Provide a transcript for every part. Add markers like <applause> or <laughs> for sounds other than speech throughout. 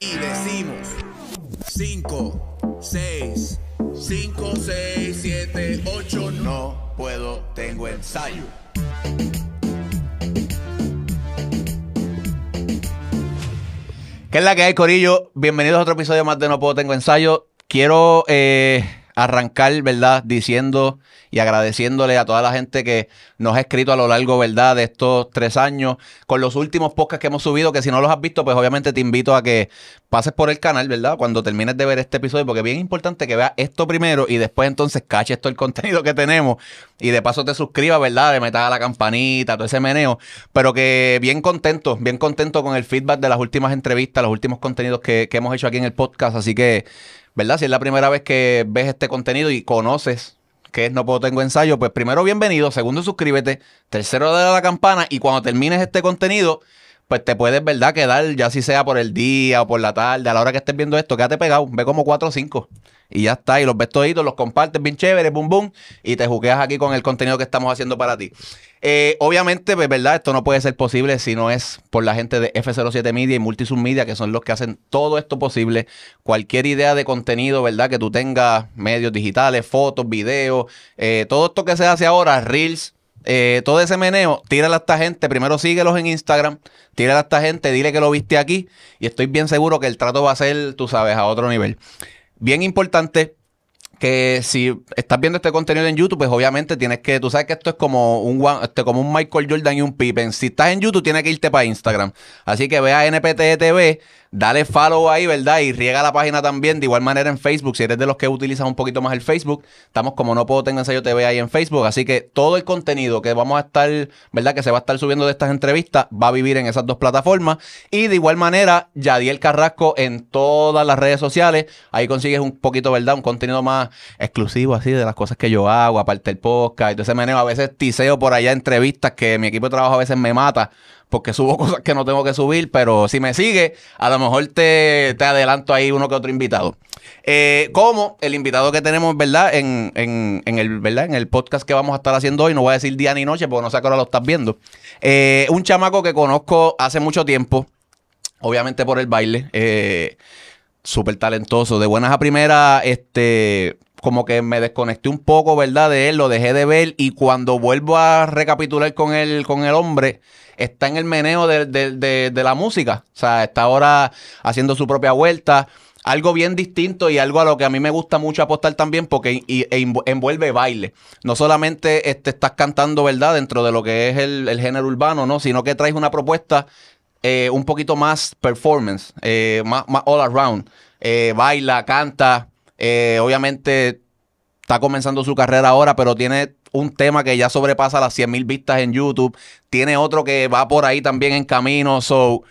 y decimos 5, 6, 5, 6, 7, 8, no puedo, tengo ensayo. ¿Qué es la que hay, Corillo? Bienvenidos a otro episodio más de No Puedo Tengo Ensayo. Quiero eh, arrancar, ¿verdad? Diciendo y agradeciéndole a toda la gente que nos ha escrito a lo largo, ¿verdad? De estos tres años, con los últimos podcasts que hemos subido, que si no los has visto, pues obviamente te invito a que pases por el canal, ¿verdad? Cuando termines de ver este episodio, porque es bien importante que veas esto primero y después entonces caches todo el contenido que tenemos y de paso te suscribas, ¿verdad? De metas a la campanita, todo ese meneo, pero que bien contento, bien contento con el feedback de las últimas entrevistas, los últimos contenidos que hemos hecho aquí en el podcast, así que... ¿verdad? Si es la primera vez que ves este contenido y conoces que es No Puedo Tengo Ensayo, pues primero bienvenido, segundo suscríbete, tercero dale a la campana y cuando termines este contenido, pues te puedes, ¿verdad? Quedar ya si sea por el día o por la tarde, a la hora que estés viendo esto, quédate pegado, ve como 4 o 5 y ya está, y los ves toditos, los compartes bien chévere, boom, boom, y te juqueas aquí con el contenido que estamos haciendo para ti. Eh, obviamente, pues, ¿verdad? Esto no puede ser posible si no es por la gente de F07 Media y Multisub Media, que son los que hacen todo esto posible. Cualquier idea de contenido, ¿verdad? Que tú tengas medios digitales, fotos, videos, eh, todo esto que se hace ahora, Reels, eh, todo ese meneo, tírale a esta gente. Primero síguelos en Instagram, tírale a esta gente, dile que lo viste aquí. Y estoy bien seguro que el trato va a ser, tú sabes, a otro nivel. Bien importante que si estás viendo este contenido en YouTube, pues obviamente tienes que, tú sabes que esto es como un este, como un Michael Jordan y un Pippen. Si estás en YouTube, tienes que irte para Instagram. Así que ve a NPT TV, dale follow ahí, ¿verdad? Y riega la página también. De igual manera en Facebook, si eres de los que utilizas un poquito más el Facebook, estamos como no puedo tener ensayo TV ahí en Facebook. Así que todo el contenido que vamos a estar, ¿verdad? Que se va a estar subiendo de estas entrevistas va a vivir en esas dos plataformas. Y de igual manera, Yadiel Carrasco en todas las redes sociales. Ahí consigues un poquito, ¿verdad? Un contenido más exclusivo así de las cosas que yo hago, aparte del podcast. Entonces, meneo, a veces tiseo por allá entrevistas que mi equipo de trabajo a veces me mata porque subo <laughs> cosas que no tengo que subir, pero si me sigue, a lo mejor te, te adelanto ahí uno que otro invitado. Eh, como el invitado que tenemos, ¿verdad? En, en, el, ¿verdad? En el podcast que vamos a estar haciendo hoy, no voy a decir día ni noche, porque no sé qué hora lo estás viendo. Eh, un chamaco que conozco hace mucho tiempo, obviamente por el baile, eh, súper talentoso, de buenas a primeras, este como que me desconecté un poco, ¿verdad? De él, lo dejé de ver y cuando vuelvo a recapitular con el, con el hombre, está en el meneo de, de, de, la música. O sea, está ahora haciendo su propia vuelta. Algo bien distinto y algo a lo que a mí me gusta mucho apostar también porque e envuelve baile. No solamente este, estás cantando, ¿verdad? Dentro de lo que es el, el género urbano, ¿no? Sino que traes una propuesta eh, un poquito más performance, eh, más, all around. Eh, baila, canta. obviamente está comenzando su carrera ahora, pero tiene un tema que ya sobrepasa las 100 mil vistas en YouTube. Tiene otro que va por ahí también en camino. So,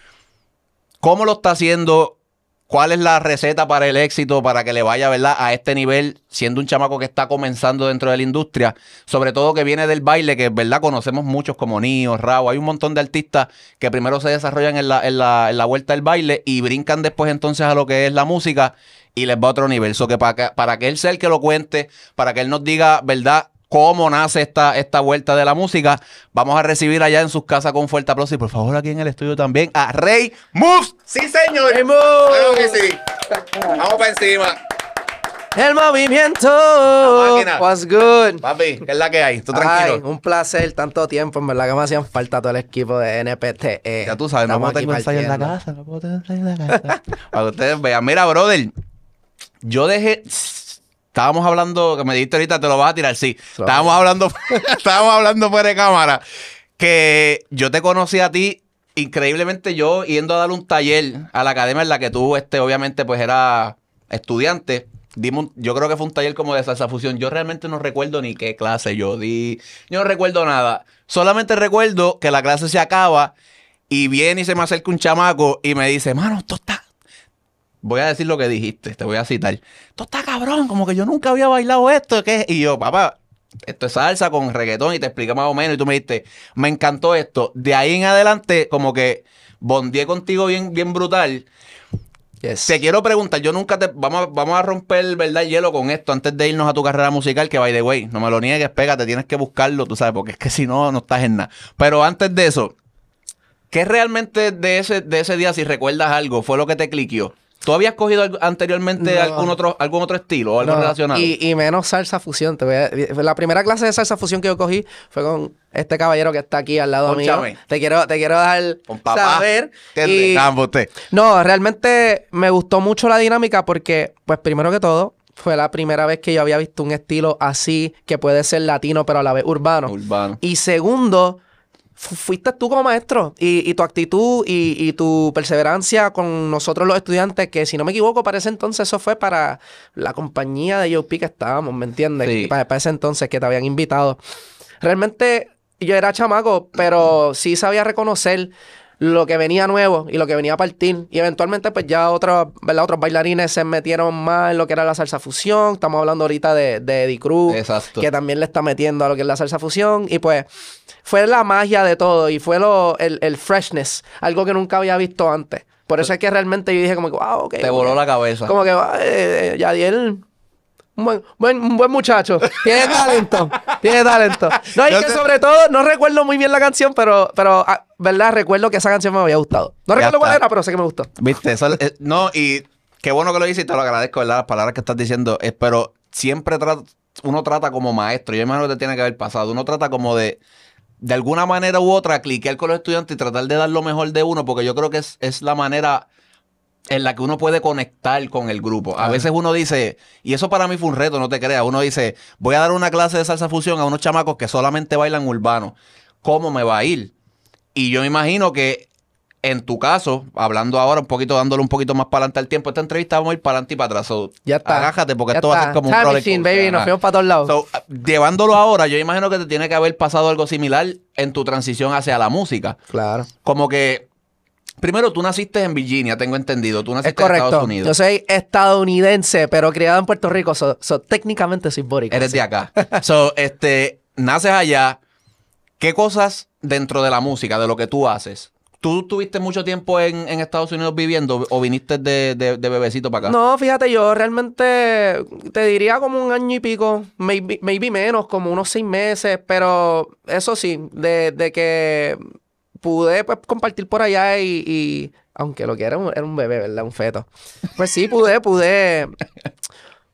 ¿cómo lo está haciendo? ¿Cuál es la receta para el éxito, para que le vaya, ¿verdad? A este nivel, siendo un chamaco que está comenzando dentro de la industria, sobre todo que viene del baile, que, ¿verdad? Conocemos muchos como Nio, Rao, hay un montón de artistas que primero se desarrollan en la, en la, en la vuelta del baile y brincan después entonces a lo que es la música y les va a otro nivel. So que para, que para que él sea el que lo cuente, para que él nos diga, ¿verdad? Cómo nace esta, esta vuelta de la música. Vamos a recibir allá en sus casas con fuerte aplauso y por favor aquí en el estudio también a Rey Moves. Sí, señor. Rey Claro que sí. Vamos para encima. El movimiento. What's good? Papi, ¿qué es la que hay? ¿Tú tranquilo? Ay, un placer, tanto tiempo. En verdad que me hacían falta todo el equipo de NPT. ya tú sabes, no puedo tener ensayo en la casa. No puedo tener ensayo en la casa. <laughs> Para que ustedes vean. Mira, brother, yo dejé Estábamos hablando, que me dijiste ahorita, te lo vas a tirar, sí. Estábamos hablando, <laughs> estábamos hablando fuera de cámara. Que yo te conocí a ti, increíblemente yo yendo a dar un taller a la academia en la que tú, este, obviamente, pues era estudiante. Dimos, yo creo que fue un taller como de salsa fusión. Yo realmente no recuerdo ni qué clase yo di. Yo no recuerdo nada. Solamente recuerdo que la clase se acaba y viene y se me acerca un chamaco y me dice, mano, esto voy a decir lo que dijiste, te voy a citar. Esto está cabrón, como que yo nunca había bailado esto. ¿qué? Y yo, papá, esto es salsa con reggaetón y te expliqué más o menos y tú me dijiste, me encantó esto. De ahí en adelante, como que bondeé contigo bien, bien brutal. Te quiero preguntar, yo nunca te. Vamos, vamos a romper, ¿verdad? hielo con esto antes de irnos a tu carrera musical, que by the way, no me lo niegues, pégate, tienes que buscarlo, tú sabes, porque es que si no, no estás en nada. Pero antes de eso, ¿Qué realmente de ese, de ese día, si recuerdas algo, fue lo que te cliqueó? ¿Tú habías cogido anteriormente No. algún otro algún otro estilo o algo No, relacionado? Y, y menos salsa fusión. Te voy a- la primera clase de salsa fusión que yo cogí fue con este caballero que está aquí al lado Pónchame. mío. Te quiero, te quiero dar Con papá. saber. Y- usted. no, realmente me gustó mucho la dinámica porque, pues primero que todo, fue la primera vez que yo había visto un estilo así que puede ser latino pero a la vez urbano. Urbano. Y segundo, fuiste tú como maestro y, y tu actitud y, y tu perseverancia con nosotros los estudiantes, que si no me equivoco, para ese entonces eso fue para la compañía de UP que estábamos, ¿me entiendes? Sí. Para, para ese entonces que te habían invitado. Realmente yo era chamaco, pero sí sabía reconocer lo que venía nuevo y lo que venía a partir. Y eventualmente, pues ya otros, ¿verdad? Otros bailarines se metieron más en lo que era la salsa fusión. Estamos hablando ahorita de, de Eddie Cruz, Exacto. que también le está metiendo a lo que es la salsa fusión. Y pues fue la magia de todo y fue lo, el, el freshness, algo que nunca había visto antes. Por eso es que realmente yo dije como que, wow, ok. Te voló la cabeza. Como que, eh, eh, Yadiel, un buen, buen- un buen muchacho. Tiene talento. tiene talento. No, y que te- sobre todo, no recuerdo muy bien la canción, pero, pero ah, ¿verdad? Recuerdo que esa canción me había gustado. No Ya recuerdo cuál está. era, pero sé que me gustó. Viste, eso, eh, no, y qué bueno que lo dices y te lo agradezco, ¿verdad? Las palabras que estás diciendo, eh, pero siempre trata, uno trata como maestro, yo imagino que te tiene que haber pasado, uno trata como de, de alguna manera u otra, cliquear con los estudiantes y tratar de dar lo mejor de uno, porque yo creo que es, es la manera en la que uno puede conectar con el grupo. A veces uno dice, y eso para mí fue un reto, no te creas, uno dice, voy a dar una clase de salsa fusión a unos chamacos que solamente bailan urbano. ¿Cómo me va a ir? Y yo me imagino que en tu caso, hablando ahora un poquito, dándole un poquito más para adelante al tiempo, esta entrevista vamos a ir para adelante y para atrás. So, Ya está. Agájate porque Ya esto va a ser como un Time roller machine, baby. Nos fuimos para todos lados. So, llevándolo ahora, yo imagino que te tiene que haber pasado algo similar en tu transición hacia la música. claro. Como que, primero, tú naciste en Virginia, tengo entendido. Tú naciste Es correcto. en Estados Unidos. Yo soy estadounidense, pero criado en Puerto Rico. So, so, técnicamente soy. Eres de acá. <laughs> so, este, naces allá. ¿Qué cosas dentro de la música, de lo que tú haces? ¿Tú tuviste mucho tiempo en, en Estados Unidos viviendo o viniste de, de- de bebecito para acá? No, fíjate, yo realmente te diría como un año y pico, maybe, maybe menos, como unos seis meses, pero eso sí, de, de que pude pues compartir por allá y, y- aunque lo que era un, era un bebé, ¿verdad? Un feto. Pues sí, pude, pude,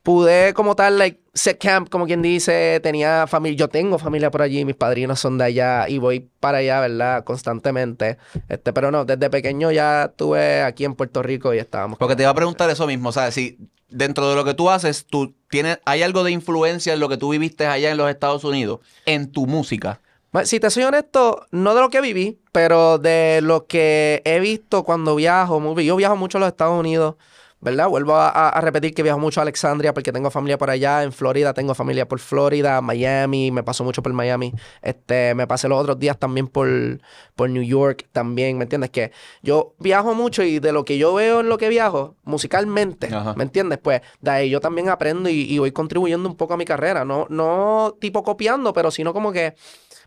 pude como tal, like, set camp, como quien dice, tenía familia, yo tengo familia por allí, mis padrinos son de allá y voy para allá, ¿verdad? Constantemente. Este, pero no, desde pequeño ya estuve aquí en Puerto Rico y estábamos. Porque te iba a preguntar eso mismo, o sea, si dentro de lo que tú haces, tú tienes, ¿hay algo de influencia en lo que tú viviste allá en los Estados Unidos, en tu música? Si te soy honesto, no de lo que viví, pero de lo que he visto cuando viajo. Yo viajo mucho a los Estados Unidos, ¿verdad? Vuelvo a, a- a repetir que viajo mucho a Alexandria porque tengo familia por allá. En Florida tengo familia por Florida, Miami, me paso mucho por Miami. Este, me pasé los otros días también por, por New York también, ¿me entiendes? Que yo viajo mucho y de lo que yo veo en lo que viajo, musicalmente, Ajá. ¿me entiendes? Pues de ahí yo también aprendo y, y voy contribuyendo un poco a mi carrera. No, no tipo copiando, pero sino como que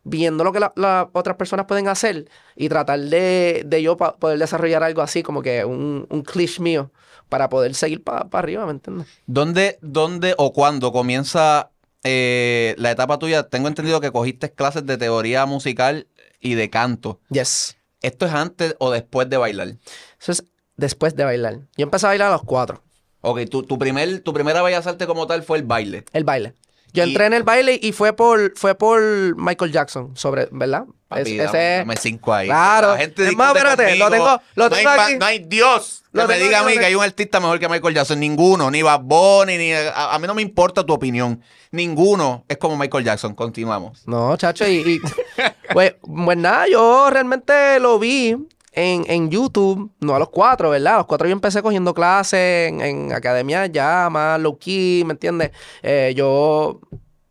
viendo lo que la- las otras personas pueden hacer y tratar de, de yo pa- poder desarrollar algo así, como que un, un cliché mío, para poder seguir para arriba, ¿me entiendes? ¿Dónde, dónde o cuándo comienza eh, la etapa tuya? Tengo entendido que cogiste clases de teoría musical y de canto. Yes. ¿Esto es antes o después de bailar? Eso es después de bailar. Yo empecé a bailar a los cuatro, Ok, tu, tu, primer, tu primera bellas artes como tal fue el baile. el baile. Yo Y- entré en el baile y fue por, fue por Michael Jackson, sobre, ¿verdad? Papi, Es- dame, ese- dame cinco ahí. Claro. La gente Es más, espérate, lo tengo- lo no, tengo hay, ma- aquí. no hay Dios que Lo me diga a mí que hay un artista mejor que Michael Jackson. Ninguno. Ni Bad Bunny, ni... A, a mí no me importa tu opinión. Ninguno es como Michael Jackson. Continuamos. No, chacho, y, y- <laughs> pues, pues nada, yo realmente lo vi en, en YouTube, no a los cuatro, ¿verdad? A los cuatro yo empecé cogiendo clases en, en academias ya más low key, ¿me entiendes? Eh, yo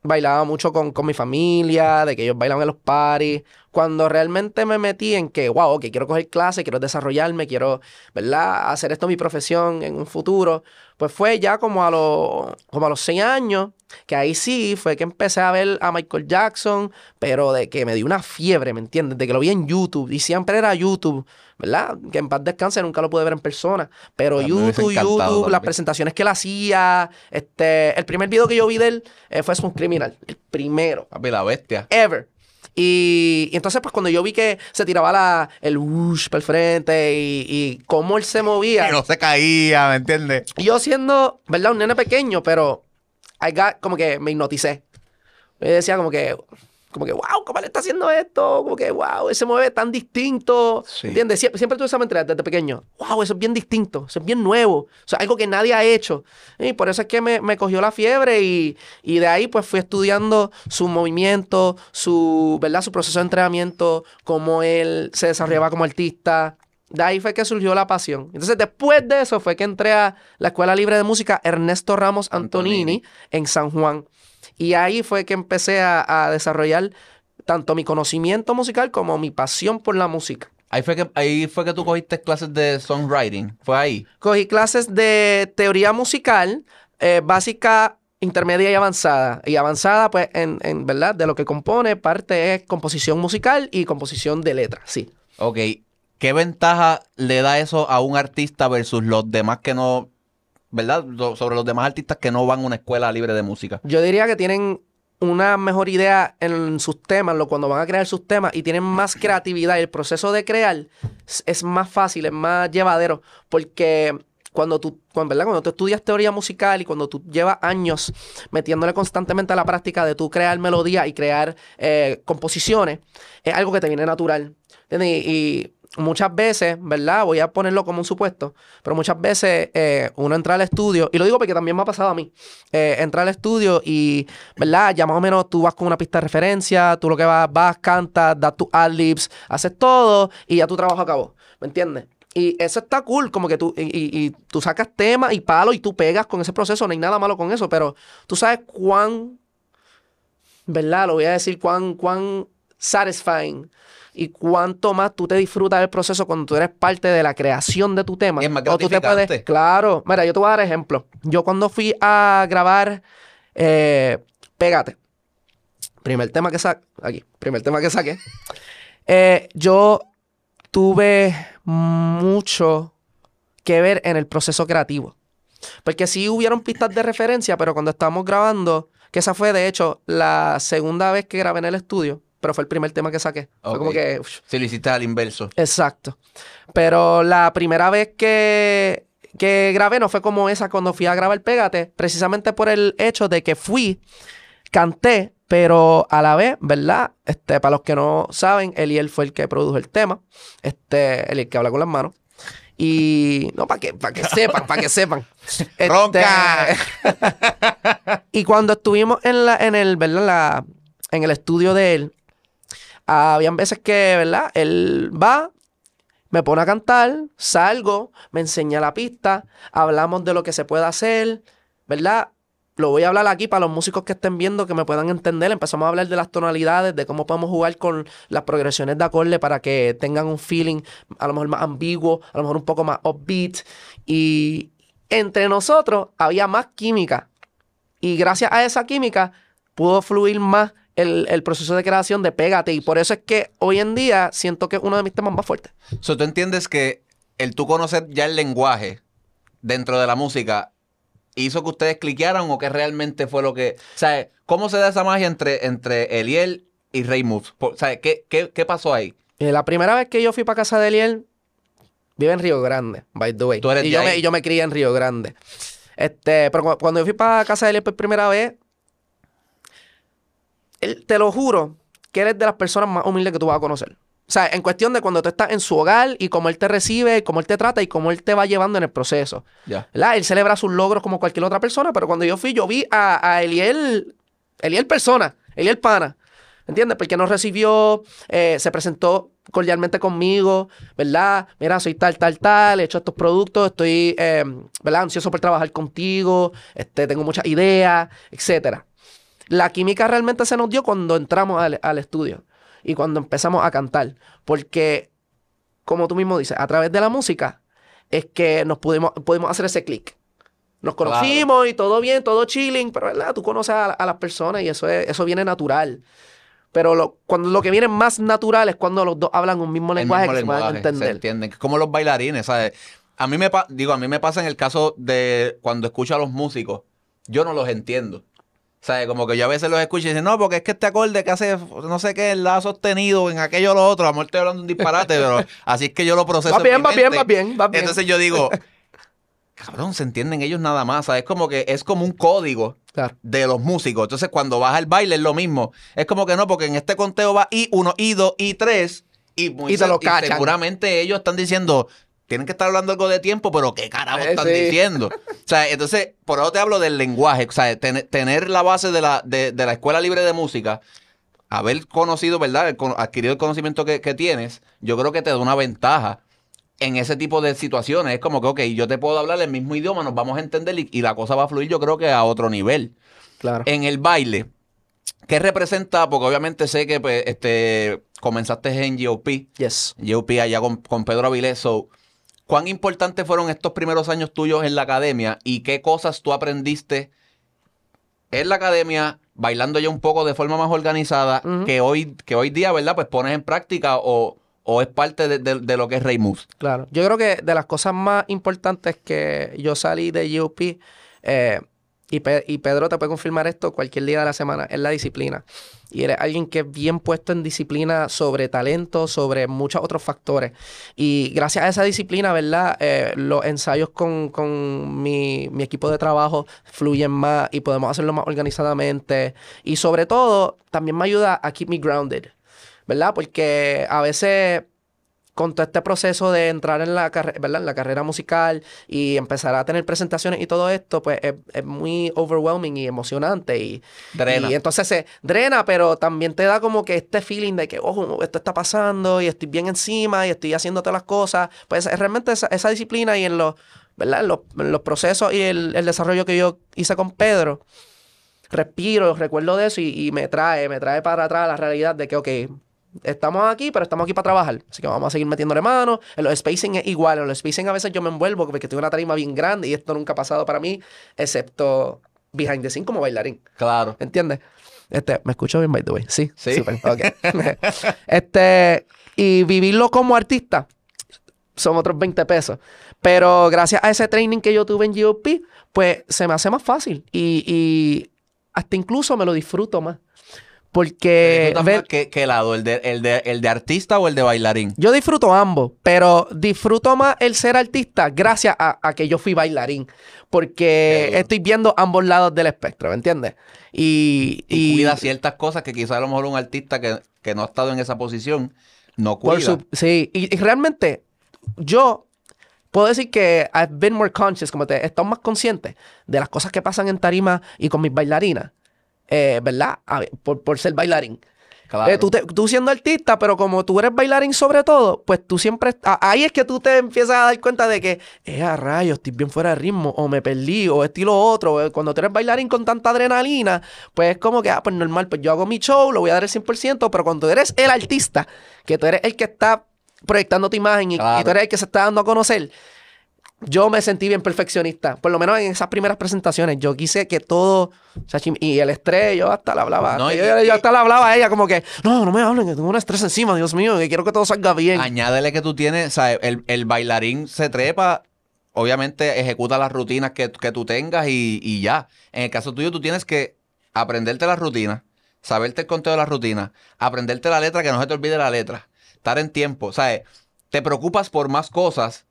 bailaba mucho con, con mi familia, de que ellos bailaban en los parties. Cuando realmente me metí en que, wow, que quiero coger clases, quiero desarrollarme, quiero, ¿verdad? Hacer esto mi profesión en un futuro. Pues fue ya como a los, como a los seis años, que ahí sí fue que empecé a ver a Michael Jackson, pero de que me dio una fiebre, ¿me entiendes? De que lo vi en YouTube, y siempre era YouTube, ¿verdad? Que en paz descanse, nunca lo pude ver en persona, pero YouTube, YouTube, las presentaciones que él hacía, este, el primer video que yo vi de él eh, fue Smooth Criminal, el primero, Papi, la bestia. ever. Y, y entonces, pues cuando yo vi que se tiraba la, el whoosh para el frente y, y cómo él se movía. Y no se caía, ¿me entiendes? Yo siendo, ¿verdad? Un nene pequeño, pero I got- como que me hipnoticé. Yo decía como que, como que, wow, ¿cómo él está haciendo esto? Como que, wow, él se mueve tan distinto. Sí. ¿Entiendes? Siempre, siempre tuve esa mentalidad desde pequeño. Wow, eso es bien distinto, eso es bien nuevo. O sea, algo que nadie ha hecho. Y por eso es que me, me cogió la fiebre y, y de ahí pues fui estudiando su movimiento, su, ¿verdad? Su proceso de entrenamiento, cómo él se desarrollaba como artista. De ahí fue que surgió la pasión. Entonces, después de eso fue que entré a la Escuela Libre de Música Ernesto Ramos Antonini, Antonini. en San Juan. Y ahí fue que empecé a, a desarrollar tanto mi conocimiento musical como mi pasión por la música. Ahí fue que, ahí fue que tú cogiste clases de songwriting. Fue ahí. Cogí clases de teoría musical, eh, básica, intermedia y avanzada. Y avanzada, pues, en, en verdad, de lo que compone, parte es composición musical y composición de letras, sí. Ok. ¿Qué ventaja le da eso a un artista versus los demás que no, ¿verdad? So- Sobre los demás artistas que no van a una escuela libre de música. Yo diría que tienen una mejor idea en sus temas, cuando van a crear sus temas y tienen más creatividad. El proceso de crear es, más fácil, es más llevadero, porque cuando tú, cuando, ¿verdad? cuando tú estudias teoría musical y cuando tú llevas años metiéndole constantemente a la práctica de tú crear melodías y crear eh, composiciones, es algo que te viene natural. ¿entiendes? Y muchas veces, ¿verdad? Voy a ponerlo como un supuesto, pero muchas veces eh, uno entra al estudio, y lo digo porque también me ha pasado a mí, eh, entra al estudio y, ¿verdad? Ya más o menos tú vas con una pista de referencia, tú lo que vas, vas, cantas, das tus ad-libs, haces todo y ya tu trabajo acabó, ¿me entiendes? Y eso está cool, como que tú, y, y- y tú sacas temas y palos y tú pegas con ese proceso, no hay nada malo con eso, pero tú sabes cuán, ¿verdad? Lo voy a decir, cuán, cuán satisfying y cuánto más tú te disfrutas del proceso cuando tú eres parte de la creación de tu tema. Y es más O tú te puedes, claro, mira, yo te voy a dar ejemplo. Yo cuando fui a grabar eh, Pégate, primer tema que saqué, aquí, primer tema que saqué, eh, yo tuve mucho que ver en el proceso creativo. Porque sí hubieron pistas de referencia, pero cuando estábamos grabando, que esa fue de hecho la segunda vez que grabé en el estudio, pero fue el primer tema que saqué. Fue Ok. como que... Si lo hiciste al inverso. Exacto. Pero la primera vez que, que grabé no fue como esa cuando fui a grabar Pégate, precisamente por el hecho de que fui, canté, pero a la vez, ¿verdad? Este, para los que no saben, Eliel fue el que produjo el tema, este, el que habla con las manos. Y no, para que, para que <laughs> sepan, para que sepan. Este, ¡Ronca! <laughs> y cuando estuvimos en la, en el, ¿verdad? La, en el estudio de él, habían veces que, ¿verdad? Él va, me pone a cantar, salgo, me enseña la pista, hablamos de lo que se puede hacer, ¿verdad? Lo voy a hablar aquí para los músicos que estén viendo que me puedan entender. Empezamos a hablar de las tonalidades, de cómo podemos jugar con las progresiones de acorde para que tengan un feeling a lo mejor más ambiguo, a lo mejor un poco más upbeat. Y entre nosotros había más química. Y gracias a esa química pudo fluir más el, el proceso de creación de Pégate. Y por eso es que hoy en día siento que es uno de mis temas más fuertes. So, ¿Tú entiendes que el tú conocer ya el lenguaje dentro de la música hizo que ustedes cliquearan o que realmente fue lo que... O sea, ¿cómo se da esa magia entre, entre Eliel y Rey Moves? O sea, ¿qué, qué, qué pasó ahí? Eh, la primera vez que yo fui para casa de Eliel, vive en Río Grande, by the way. Tú eres y, yo ahí. me, y yo me crié en Río Grande. Este, pero cu- cuando yo fui para casa de Eliel por primera vez, él- te lo juro que él es de las personas más humildes que tú vas a conocer. O sea, en cuestión de cuando tú estás en su hogar y cómo él te recibe, cómo él te trata y cómo él te va llevando en el proceso. Él celebra sus logros como cualquier otra persona, pero cuando yo fui, yo vi a, a Eliel, Eliel persona, Eliel pana, ¿entiendes? Porque nos recibió, eh, se presentó cordialmente conmigo, ¿verdad? Mira, soy tal, tal, tal, he hecho estos productos, estoy, eh, ¿verdad? Ansioso por trabajar contigo, este, tengo muchas ideas, etcétera. La química realmente se nos dio cuando entramos al, al estudio y cuando empezamos a cantar, porque, como tú mismo dices, a través de la música es que nos pudimos, pudimos hacer ese clic. Nos Claro. conocimos y todo bien, todo chilling, pero ¿verdad? tú conoces a, a las personas y eso, es, eso viene natural. Pero lo, cuando lo que viene más natural es cuando los dos hablan un mismo El lenguaje mismo que se lenguaje, se entender. entienden. Como los bailarines, ¿sabes? A mí me digo, a mí me pasa en el caso de cuando escucho a los músicos, yo no los entiendo. Sea, como que yo a veces los escucho y dicen, no, porque es que este acorde que hace no sé qué, la ha sostenido en aquello o lo otro, a lo mejor estoy hablando un disparate, pero así es que yo lo proceso. Va en bien, mi va bien, va bien, va bien. Entonces yo digo, cabrón, se entienden ellos nada más. ¿sabes? Es como que es como un código Claro. de los músicos. Entonces, cuando vas al baile es lo mismo. Es como que no, porque en este conteo va I1, I2, I3 y, muy Y te lo cachan. seguramente ellos están diciendo, tienen que estar hablando algo de tiempo, pero ¿qué carajo Eh, están sí. diciendo? <laughs> O sea, entonces, por eso te hablo del lenguaje. O sea, ten- tener la base de la, de, de la Escuela Libre de Música, haber conocido, ¿verdad? El adquirido el conocimiento que, que tienes, yo creo que te da una ventaja en ese tipo de situaciones. Es como que, ok, yo te puedo hablar el mismo idioma, nos vamos a entender y, y la cosa va a fluir, yo creo que a otro nivel. Claro. En el baile, ¿qué representa? Porque obviamente sé que pues, este, comenzaste en GOP, Yes. GOP allá con, con Pedro Avilés. So, ¿Cuán importantes fueron estos primeros años tuyos en la academia y qué cosas tú aprendiste en la academia, bailando ya un poco de forma más organizada, que, hoy, que hoy día, ¿verdad? Pues pones en práctica o, o es parte de, de- de lo que es Rey Moves. Claro. Yo creo que de las cosas más importantes que yo salí de GOP, eh, y, Pe- y Pedro te puede confirmar esto cualquier día de la semana, es la disciplina. Y eres alguien que es bien puesto en disciplina sobre talento, sobre muchos otros factores. Y gracias a esa disciplina, ¿verdad? Eh, los ensayos con, con mi, mi equipo de trabajo fluyen más y podemos hacerlo más organizadamente. Y sobre todo, también me ayuda a keep me grounded, ¿verdad? Porque a veces con todo este proceso de entrar en la, carre- ¿verdad? en la carrera musical y empezar a tener presentaciones y todo esto, pues es, es muy overwhelming y emocionante. Y, Drena. y entonces se drena, pero también te da como que este feeling de que, ojo, esto está pasando y estoy bien encima y estoy haciendo todas las cosas. Pues es realmente esa, esa disciplina y en los, ¿verdad? En los, en los procesos y el, el desarrollo que yo hice con Pedro, respiro, recuerdo de eso y, y me trae, me trae para atrás la realidad de que, ok, estamos aquí, pero estamos aquí para trabajar. Así que vamos a seguir metiéndole mano. En los spacing es igual. En los spacing a veces yo me envuelvo porque tengo una tarima bien grande y esto nunca ha pasado para mí, excepto behind the scene como bailarín. Claro. ¿Entiendes? Este, me escucho bien, by the way. Sí, Sí. Súper, ok. <laughs> este, y vivirlo como artista son otros 20 pesos. Pero gracias a ese training que yo tuve en GOP, pues se me hace más fácil. Y, y hasta incluso me lo disfruto más. Porque ¿Disfrutas ver- ¿Qué, qué lado? ¿El de, el, de, ¿El de artista o el de bailarín? yo disfruto ambos, pero disfruto más el ser artista gracias a, a que yo fui bailarín. Porque estoy viendo ambos lados del espectro, ¿me entiendes? Y, Y, y- cuida ciertas cosas que quizás a lo mejor un artista que, que no ha estado en esa posición no cuida. Su- sí, y, y realmente yo puedo decir que I've been more conscious, como te he estado más consciente de las cosas que pasan en tarima y con mis bailarinas, eh, ¿verdad? Por, por ser bailarín. Claro. Eh, tú, te- tú siendo artista, pero como tú eres bailarín sobre todo, pues tú siempre... ahí es que tú te empiezas a dar cuenta de que, eh, a rayos, estoy bien fuera de ritmo, o me perdí, o estilo otro. Eh, Cuando tú eres bailarín con tanta adrenalina, pues es como que, ah, pues normal, pues yo hago mi show, lo voy a dar el 100%, pero cuando tú eres el artista, que tú eres el que está proyectando tu imagen y, Claro. y tú eres el que se está dando a conocer, yo me sentí bien perfeccionista. Por lo menos en esas primeras presentaciones. Yo quise que todo. Y el estrés, yo hasta le hablaba. No, y- yo, hasta le hablaba a ella como que, no, no me hablen, que tengo un estrés encima, Dios mío, que quiero que todo salga bien. Añádele que tú tienes, o sea, el, el bailarín se trepa, obviamente ejecuta las rutinas que, que tú tengas y, y ya. En el caso tuyo, tú tienes que aprenderte las rutinas, saberte el conteo de las rutinas, aprenderte la letra, que no se te olvide la letra, estar en tiempo, o sea, te preocupas por más cosas,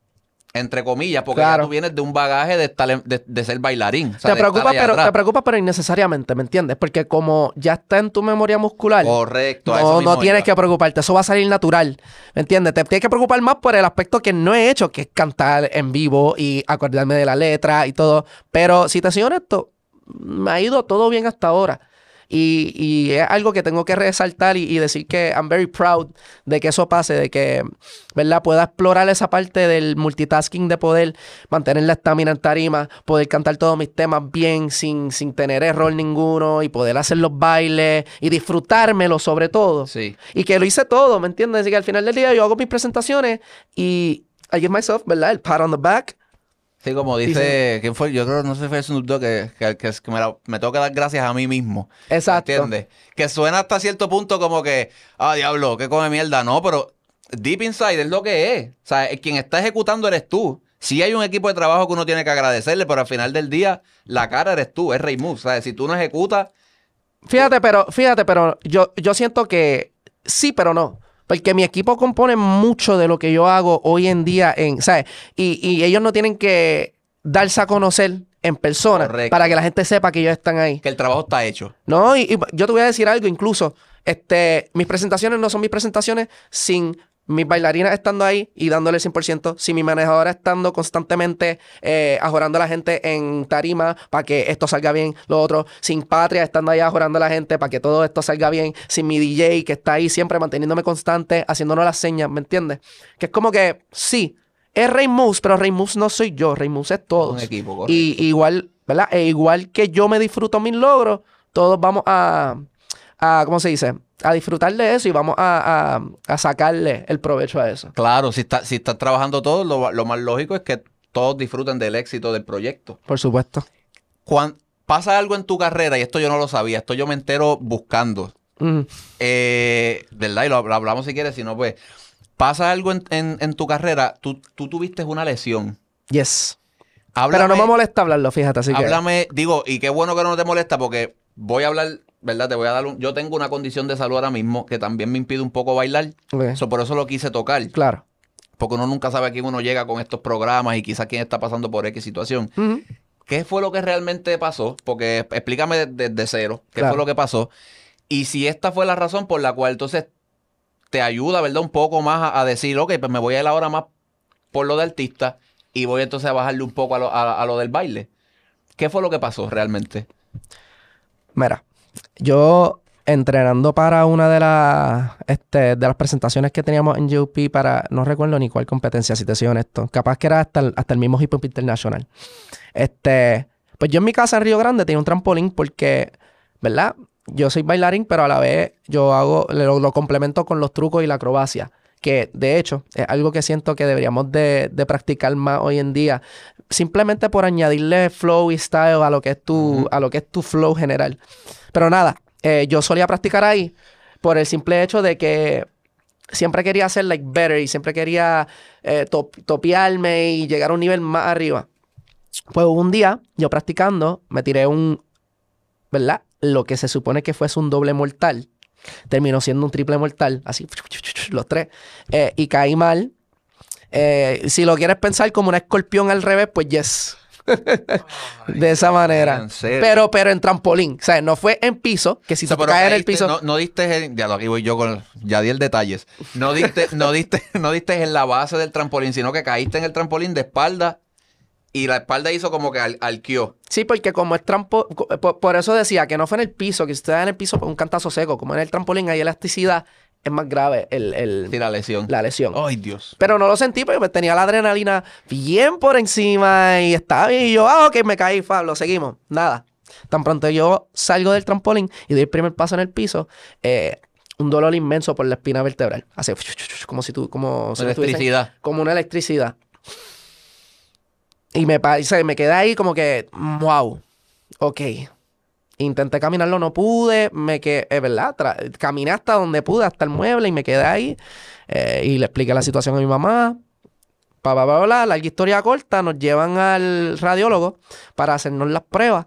entre comillas, porque Claro. ya tú vienes de un bagaje de, estar de, de ser bailarín. o sea, te preocupa, pero atrás. te preocupa, pero innecesariamente, ¿me entiendes? Porque como ya está en tu memoria muscular, Correcto. eso no, no tienes iba. que preocuparte, eso va a salir natural, ¿me entiendes? Te tienes que preocupar más por el aspecto que no he hecho, que es cantar en vivo y acordarme de la letra y todo. Pero si te soy honesto, me ha ido todo bien hasta ahora. Y, y es algo que tengo que resaltar y, y decir que I'm very proud de que eso pase, de que, ¿verdad? Pueda explorar esa parte del multitasking de poder mantener la estamina en tarima, poder cantar todos mis temas bien sin, sin tener error ninguno y poder hacer los bailes y disfrutármelo sobre todo. Sí. Y que lo hice todo, ¿me entiendes? Así que al final del día yo hago mis presentaciones y I give myself, ¿verdad? El pat on the back. Sí, como dice, ¿quién fue? Yo creo, no sé si fue Snoop Dogg, que, que, que, que me, la- me tengo que dar gracias a mí mismo. Exacto. ¿Entiendes? Que suena hasta cierto punto como que, ah, diablo, que come mierda. No, pero deep inside es lo que es. O sea, el quien está ejecutando eres tú. Sí hay un equipo de trabajo que uno tiene que agradecerle, pero al final del día, la cara eres tú, es Rey. O sea, si tú no ejecutas, Fíjate, pero, fíjate, pero yo, yo siento que sí, pero no. Porque mi equipo compone mucho de lo que yo hago hoy en día en, ¿sabes? Y, y ellos no tienen que darse a conocer en persona Correcto. para que la gente sepa que ellos están ahí. Que el trabajo está hecho. No, y, y yo te voy a decir algo, incluso, este, mis presentaciones no son mis presentaciones sin mis bailarinas estando ahí y dándole el 100%, sin mi manejadora estando constantemente eh, ajorando a la gente en tarima para que esto salga bien, lo otro, sin Patria estando ahí ajorando a la gente para que todo esto salga bien, sin mi DJ que está ahí siempre manteniéndome constante, haciéndonos las señas, ¿me entiendes? Que es como que, sí, es Rey Moose, pero Rey Moose no soy yo, Rey Moose es todos. Un equipo, correcto. Y igual, ¿verdad? E igual que yo me disfruto mis logros, todos vamos a, a ¿cómo se dice? A disfrutar de eso y vamos a, a- a sacarle el provecho a eso. Claro, si, está, si estás trabajando todos, lo, lo más lógico es que todos disfruten del éxito del proyecto. Por supuesto. Cuando pasa algo en tu carrera, y esto yo no lo sabía, esto yo me entero buscando. Mm. Eh, ¿Verdad? Y lo, lo hablamos si quieres, si no, pues. Pasa algo en, en- en tu carrera, tú, tú tuviste una lesión. Yes. Háblame, Pero no me molesta hablarlo, fíjate, así que. háblame, digo, y qué bueno que no te molesta porque voy a hablar, ¿verdad? Te voy a dar un. Yo tengo una condición de salud ahora mismo que también me impide un poco bailar. Ok. So, por eso lo quise tocar. Claro. Porque uno nunca sabe a quién uno llega con estos programas y quizás quién está pasando por X situación. ¿Qué fue lo que realmente pasó? Porque explícame desde de, cero. ¿Qué Claro. fue lo que pasó? Y si esta fue la razón por la cual entonces te ayuda, ¿verdad? Un poco más a, a decir, ok, pues me voy a ir ahora más por lo de artista y voy entonces a bajarle un poco a lo, a- a lo del baile. ¿Qué fue lo que pasó realmente? Mira, yo entrenando para una de las este, de las presentaciones que teníamos en GOP para, no recuerdo ni cuál competencia, si te soy honesto. Capaz que era hasta el, hasta el mismo Hip Hop International. Este, pues yo en mi casa en Río Grande tenía un trampolín porque, ¿verdad? Yo soy bailarín, pero a la vez yo hago, lo, lo complemento con los trucos y la acrobacia. Que de hecho es algo que siento que deberíamos de, de practicar más hoy en día. Simplemente por añadirle flow y style a lo que es tu, a lo que es tu flow general. Pero nada, eh, yo solía practicar ahí por el simple hecho de que siempre quería hacer like better y siempre quería eh, top- topearme y llegar a un nivel más arriba. Pues un día, yo practicando, me tiré un, ¿verdad? Lo que se supone que fuese un doble mortal. Terminó siendo un triple mortal, así, <laughs> los tres. Eh, y caí mal. Eh, si lo quieres pensar como un escorpión al revés, pues yes. <laughs> de esa manera. Pero, pero en trampolín. O sea, no fue en piso, que si O sea, te caes en el piso. No, no diste, en- ya lo aquí voy yo con, ya di el detalles. No diste, <laughs> no diste, no diste en la base del trampolín, sino que caíste en el trampolín de espalda y la espalda hizo como que al, arqueó. Sí, porque como es trampo, co- por, por eso decía que no fue en el piso, que si usted da en el piso, pues un cantazo seco. Como en el trampolín hay elasticidad, es más grave el, el- Sí, la lesión. la lesión. Ay, Dios. Pero no lo sentí porque tenía la adrenalina bien por encima y estaba bien. Y yo, ah, ok, me caí, Pablo, seguimos. Nada. Tan pronto yo salgo del trampolín y doy el primer paso en el piso, eh, un dolor inmenso por la espina vertebral. Hace como si tú, como si estuviesen- Electricidad. como una electricidad. Y me, sea, me quedé ahí como que, wow, ok. Intenté caminarlo, no pude, me quedé, es verdad, tra- caminé hasta donde pude, hasta el mueble y me quedé ahí. Eh, y le expliqué la situación a mi mamá. Pa, pa, pa, bla, larga historia corta, nos llevan al radiólogo para hacernos las pruebas.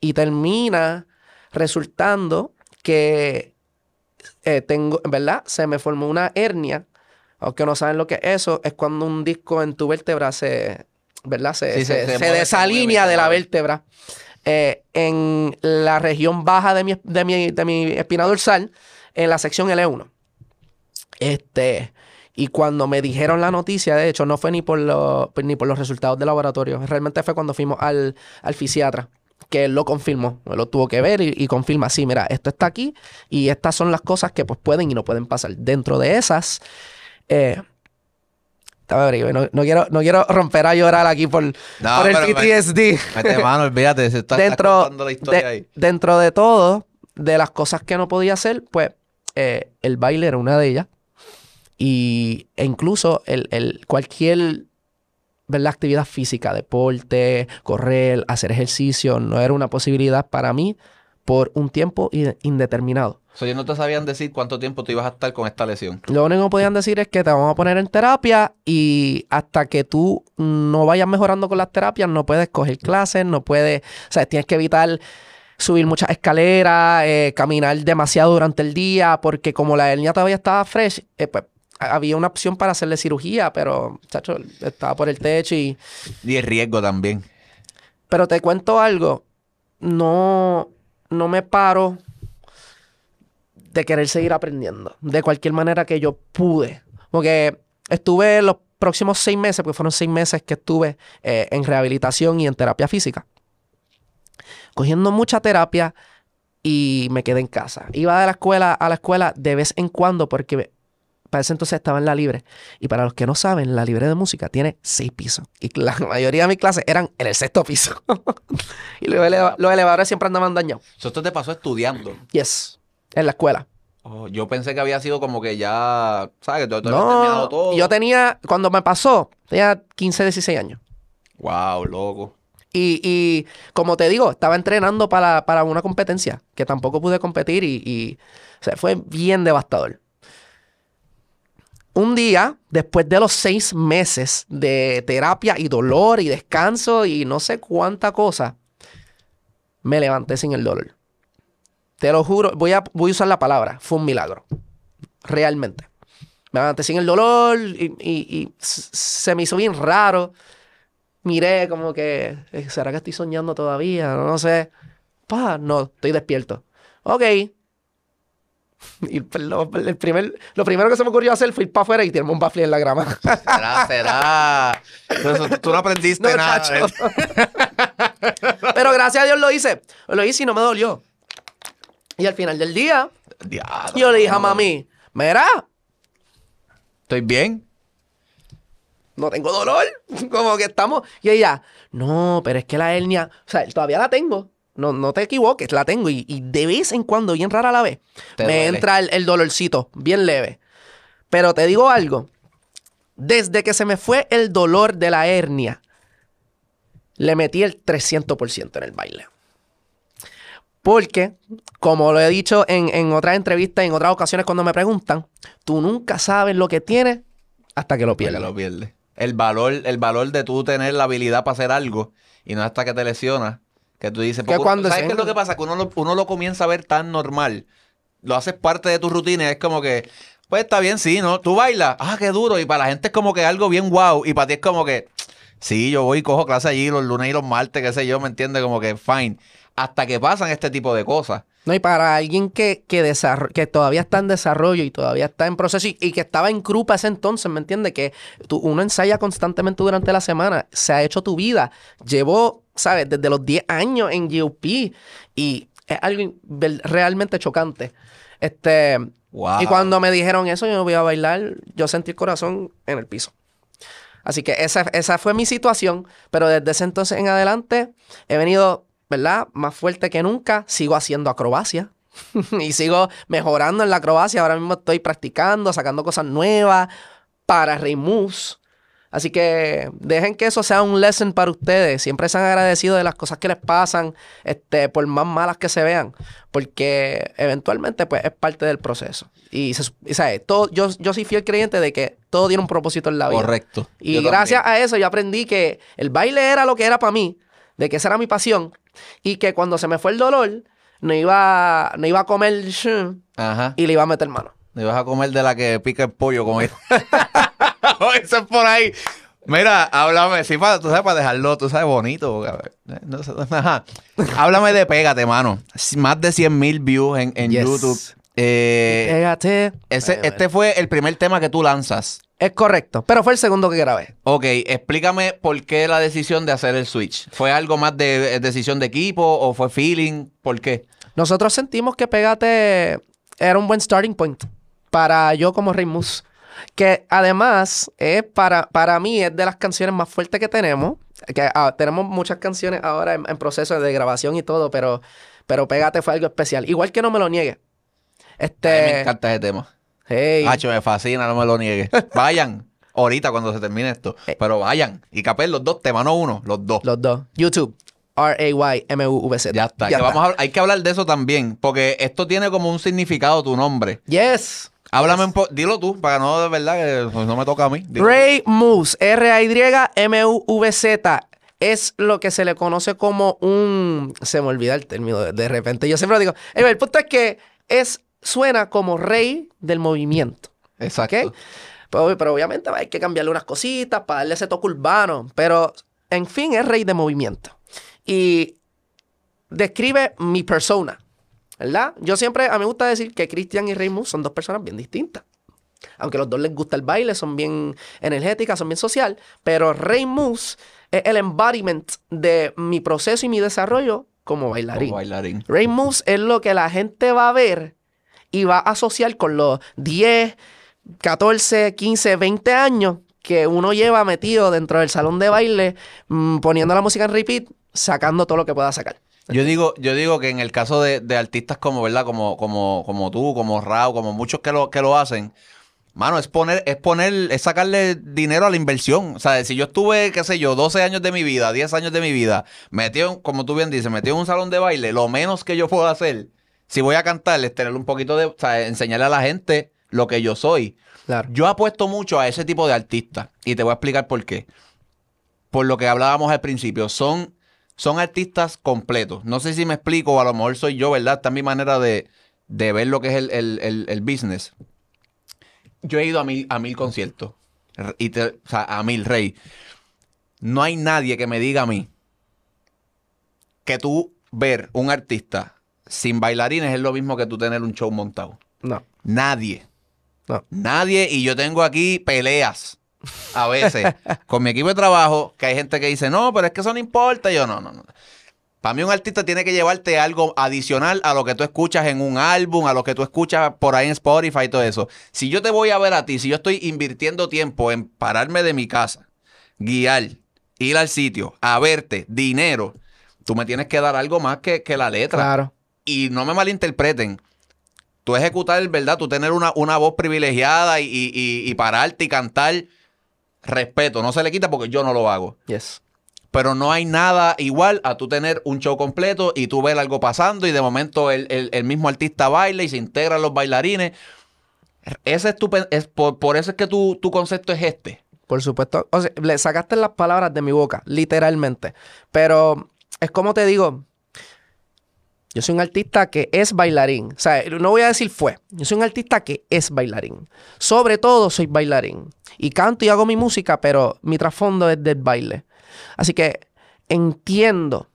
Y termina resultando que eh, tengo, ¿verdad? Se me formó una hernia. Aunque no saben lo que es eso, es cuando un disco en tu vértebra se, ¿verdad? Se, Sí, se- desalinea de la vértebra. Eh, en la región baja de mi, de mi, de mi espina dorsal, en la sección L1. Este, y cuando me dijeron la noticia, de hecho, no fue ni por, lo- ni por los resultados de laboratorio, realmente fue cuando fuimos al, al fisiatra, que él lo confirmó, lo tuvo que ver y, confirma, sí, mira, esto está aquí y estas son las cosas que pues pueden y no pueden pasar. Dentro de esas, eh, no, no quiero, no quiero romper a llorar aquí por, No, por el me- PTSD Mete mano, olvídate, se está, dentro, contando la historia de, ahí. dentro de todo, de las cosas que no podía hacer, pues eh, el baile era una de ellas. Y, e incluso el, el- cualquier ¿verdad? actividad física, deporte, correr, hacer ejercicio, no era una posibilidad para mí por un tiempo indeterminado. O sea, ellos no te sabían decir cuánto tiempo tú ibas a estar con esta lesión. Lo único que podían decir es que te vamos a poner en terapia y hasta que tú no vayas mejorando con las terapias, no puedes coger clases, no puedes, o sea, tienes que evitar subir muchas escaleras, eh, caminar demasiado durante el día, porque como la hernia todavía estaba fresh, eh, pues había una opción para hacerle cirugía, pero, chacho, estaba por el techo y... Y el riesgo también. Pero te cuento algo, no, no me paro de querer seguir aprendiendo, de cualquier manera que yo pude. Porque estuve los próximos seis meses, porque fueron seis meses que estuve eh, en rehabilitación y en terapia física, cogiendo mucha terapia y me quedé en casa. Iba de la escuela a la escuela de vez en cuando porque para ese entonces estaba en la libre. Y para los que no saben, la libre de música tiene seis pisos. Y la mayoría de mis clases eran en el sexto piso. <laughs> y los, eleva- los elevadores siempre andaban dañados. Eso te pasó estudiando. Yes. En la escuela. Oh, yo pensé que había sido como que ya, ¿sabes? Que habías terminado No, todo. yo tenía, cuando me pasó, tenía 15, 16 años. Wow, loco. Y, y como te digo, estaba entrenando para, para una competencia que tampoco pude competir y, y, o sea, fue bien devastador. Un día, después de los seis meses de terapia y dolor y descanso y no sé cuánta cosa, me levanté sin el dolor. Te lo juro, voy a, voy a usar la palabra, fue un milagro. Realmente. Me levanté sin el dolor y, y- y se me hizo bien raro miré como que, eh, ¿será que estoy soñando todavía? No, sé. Pa, no, estoy despierto. Ok. <laughs> Y pues, lo, el primer, lo primero que se me ocurrió hacer fue ir para afuera y tirarme un baffle en la grama. <laughs> Será, será. Tú no aprendiste No, nada. ¿eh? <laughs> Pero gracias a Dios lo hice. Lo hice y no me dolió. Y al final del día, Diablo, yo le dije a mami, mira, ¿Estoy bien? no tengo dolor. <laughs> Como que estamos. Y ella, no, pero es que la hernia, o sea, todavía la tengo. No, no te equivoques, la tengo. Y, y de vez en cuando, bien rara la vez, me duele. entra el, el dolorcito, bien leve. Pero te digo algo. Desde que se me fue el dolor de la hernia, le metí el 300% en el baile. Porque, como lo he dicho en, en otras entrevistas, en otras ocasiones cuando me preguntan, tú nunca sabes lo que tienes hasta que lo pierdes. lo pierdes. El valor, el valor de tú tener la habilidad para hacer algo y no hasta que te lesionas, que tú dices, porque cuando ¿sabes se- qué es lo que pasa? Que uno lo, uno lo comienza a ver tan normal, lo haces parte de tu rutina es como que, pues está bien, sí, ¿no? Tú bailas, ah, qué duro, y para la gente es como que algo bien wow, y para ti es como que, sí, yo voy y cojo clase allí los lunes y los martes, qué sé yo, ¿me entiendes? Como que, fine. Hasta que pasan este tipo de cosas. No, y para alguien que, que, que todavía está en desarrollo y todavía está en proceso y, y que estaba en grupo ese entonces, ¿me entiendes? Que tú- uno ensaya constantemente durante la semana, se ha hecho tu vida. Llevo, ¿sabes? Desde los 10 años en GOP y es algo realmente chocante. Este, Wow. Y cuando me dijeron eso, yo no voy a bailar, yo sentí el corazón en el piso. Así que esa, esa fue mi situación, pero desde ese entonces en adelante he venido, ¿verdad? Más fuerte que nunca, sigo haciendo acrobacia <laughs> y sigo mejorando en la acrobacia. Ahora mismo estoy practicando, sacando cosas nuevas para Rey Moves. Así que dejen que eso sea un lesson para ustedes. Siempre sean agradecidos de las cosas que les pasan, este, por más malas que se vean, porque eventualmente pues es parte del proceso. Y, se, y, ¿sabes? Todo, yo, yo soy fiel creyente de que todo tiene un propósito en la vida. Correcto. Y Yo gracias también. a eso yo aprendí que el baile era lo que era para mí, de que esa era mi pasión, y que cuando se me fue el dolor, no iba, no iba a comer Ajá. y le iba a meter mano. Me vas a comer de la que pica el pollo con eso. <laughs> <laughs> eso es por ahí. Mira, háblame, sí, para, tú sabes, para dejarlo, tú sabes, bonito. eh, no <laughs> ajá. Háblame de Pégate, mano. Más de 100 mil views en, en Yes. YouTube. Eh, Pégate. ese- este fue el primer tema que tú lanzas. Es correcto, pero fue el segundo que grabé. Ok, explícame por qué la decisión de hacer el switch. ¿Fue algo más de decisión de equipo o fue feeling? ¿Por qué? Nosotros sentimos que Pégate era un buen starting point para yo como Rey Mus. Que además es para, para mí es de las canciones más fuertes que tenemos. Que ah, tenemos muchas canciones ahora en, en proceso de grabación y todo, pero, pero Pégate fue algo especial. Igual que no me lo niegue. A mí Este. me encanta ese tema. Hey, Hacho, me fascina, no me lo niegues. <laughs> Vayan, ahorita cuando se termine esto. Eh. Pero vayan. Y capel los dos temas, no uno, los dos. los dos. YouTube. R-A-Y-M-U-V-Z. Ya está. Que vamos a hablar- hay que hablar de eso también. Porque esto tiene como un significado tu nombre. Yes. Háblame un poco. Dilo tú, para no de verdad que pues, no me toca a mí. Dilo. Ray Moves, R-A-Y-M-U-V-Z. es lo que se le conoce como un... Se me olvida el término de, de repente. Yo siempre lo digo. El punto es que es, suena como rey del movimiento. Exacto. ¿ok? Pero, pero obviamente hay que cambiarle unas cositas para darle ese toque urbano. Pero, en fin, es rey de movimiento. Y describe mi persona, ¿verdad? Yo siempre, a mí me gusta decir que Christian y Raymond son dos personas bien distintas. Aunque los dos les gusta el baile, son bien energéticas, son bien social. Pero Rey Moose es el embodiment de mi proceso y mi desarrollo como bailarín. Como bailarín. Ray Moves es lo que la gente va a ver y va a asociar con los 10, 14, 15, 20 años que uno lleva metido dentro del salón de baile, mm, poniendo la música en repeat, sacando todo lo que pueda sacar. Yo digo, yo digo que en el caso de, artistas como, ¿verdad? Como, como, como tú, como Rao, como muchos que lo, que lo hacen, mano, es poner, es poner, es sacarle dinero a la inversión. O sea, si yo estuve, qué sé yo, 12 años de mi vida, 10 años de mi vida, metido, como tú bien dices, metido en un salón de baile, lo menos que yo puedo hacer, si voy a cantar, es tener un poquito de, o sea, enseñarle a la gente lo que yo soy. Claro. Yo apuesto mucho a ese tipo de artistas y te voy a explicar por qué. Por lo que hablábamos al principio, son, son artistas completos. No sé si me explico, o a lo mejor soy yo, ¿verdad? Esta es mi manera de, de ver lo que es el, el- el- el business. Yo he ido a mil, a mil conciertos. Y te- o sea, a mil, rey. No hay nadie que me diga a mí que tú ver un artista sin bailarines es lo mismo que tú tener un show montado. No. Nadie. No. Nadie. Y yo tengo aquí peleas a veces <laughs> con mi equipo de trabajo, que hay gente que dice, no, pero es que eso no importa. Y yo, no, no, no. Para mí un artista tiene que llevarte algo adicional a lo que tú escuchas en un álbum, a lo que tú escuchas por ahí en Spotify y todo eso. Si yo te voy a ver a ti, si yo estoy invirtiendo tiempo en pararme de mi casa, guiar, ir al sitio, a verte, dinero, tú me tienes que dar algo más que, que la letra Claro. Y no me malinterpreten. Tú ejecutar, ¿verdad? Tú tener una, una voz privilegiada y, y- y- pararte y cantar, respeto, no se le quita porque yo no lo hago. Yes. Pero no hay nada igual a tú tener un show completo y tú ver algo pasando y de momento el, el- el mismo artista baila y se integran los bailarines. Ese es tu, es por, por eso es que tu, tu concepto es este. Por supuesto. O sea, le sacaste las palabras de mi boca, literalmente. Pero es como te digo, yo soy un artista que es bailarín. O sea, no voy a decir fue. Yo soy un artista que es bailarín. Sobre todo soy bailarín. Y canto y hago mi música, pero mi trasfondo es del baile. Así que entiendo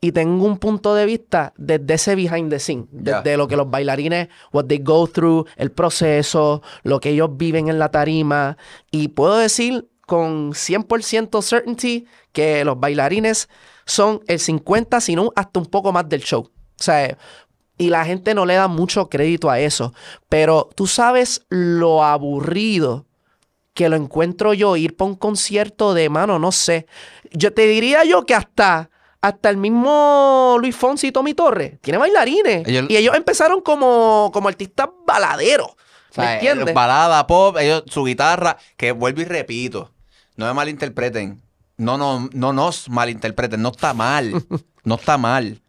y tengo un punto de vista desde ese behind the scene, desde lo que los bailarines, what they go through, el proceso, lo que ellos viven en la tarima. Y puedo decir con 100% certainty que los bailarines son el 50, sino hasta un poco más del show. O sea, y la gente no le da mucho crédito a eso. Pero tú sabes lo aburrido que lo encuentro yo ir para un concierto de mano, no sé. Yo te diría yo que hasta, hasta el mismo Luis Fonsi y Tommy Torres tiene bailarines. Ellos- y ellos empezaron como, como artistas baladeros. O ¿Me entiendes? Balada, pop, ellos, su guitarra, que vuelvo y repito, no me malinterpreten. No, no, no nos malinterpreten, no está mal. <laughs> no está mal.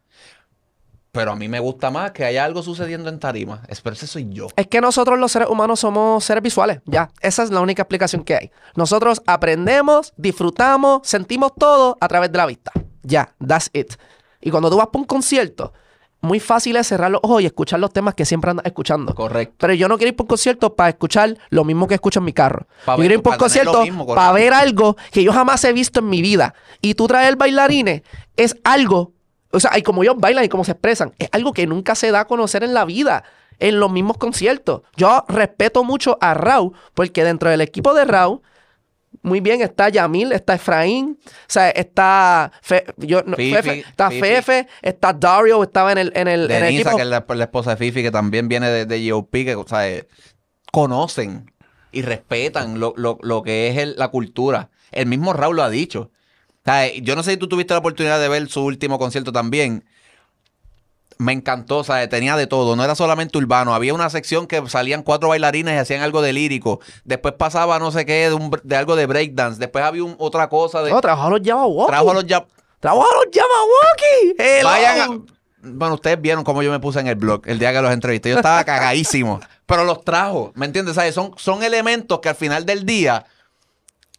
Pero a mí me gusta más que haya algo sucediendo en tarima. Es, pero ese soy yo. Es que nosotros los seres humanos somos seres visuales, ya. Esa es la única explicación que hay. Nosotros aprendemos, disfrutamos, sentimos todo a través de la vista. Ya, that's it. Y cuando tú vas para un concierto, muy fácil es cerrar los ojos y escuchar los temas que siempre andas escuchando. Correcto. Pero yo no quiero ir por un concierto para escuchar lo mismo que escucho en mi carro. Pa' yo ver- quiero ir por un concierto para ver algo que yo jamás he visto en mi vida. Y tú traer bailarines es algo, o sea, y como ellos bailan y cómo se expresan, es algo que nunca se da a conocer en la vida, en los mismos conciertos. Yo respeto mucho a Rau, porque dentro del equipo de Rau, muy bien, está Yamil, está Efraín, o sea, está, Fe- yo, no, Fifi, Fefe, está Fifi. Fefe, está Dario, estaba en el, en el, en el Denisa, equipo. que es la, la esposa de Fifi, que también viene de, de GOP, que o sea, eh, conocen y respetan lo, lo- lo que es el- la cultura. El mismo Raúl lo ha dicho. Yo no sé si tú tuviste la oportunidad de ver su último concierto también. Me encantó, o sea, tenía de todo, no era solamente urbano, había una sección que salían cuatro bailarines y hacían algo de lírico, después pasaba no sé qué, de, un- de algo de breakdance, después había un- otra cosa de... No, trabajó a los Yamawoki. trajo a los ya- Trabajo a los Yamawoki. Hello. Vayan a- Bueno, ustedes vieron cómo yo me puse en el blog el día que los entrevisté. Yo estaba <laughs> cagadísimo. pero los trajo. ¿Me entiendes? ¿Sabes? Son, son elementos que al final del día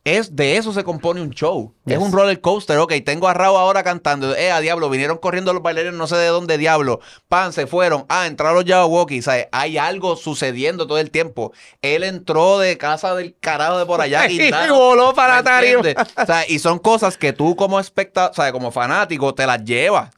es de eso se compone un show. Yes. Es un roller coaster. Ok, tengo a Raúl ahora cantando. Eh, a diablo, vinieron corriendo los bailarines, no sé de dónde diablo. Pan, se fueron. Ah, entraron los Jabberwocky. ¿sabes? Hay algo sucediendo todo el tiempo. Él entró de casa del carajo de por allá. <laughs> Y voló para la ¿me tarima. O sea, y son cosas que tú como espectador, ¿sabes? Como fanático, te las llevas.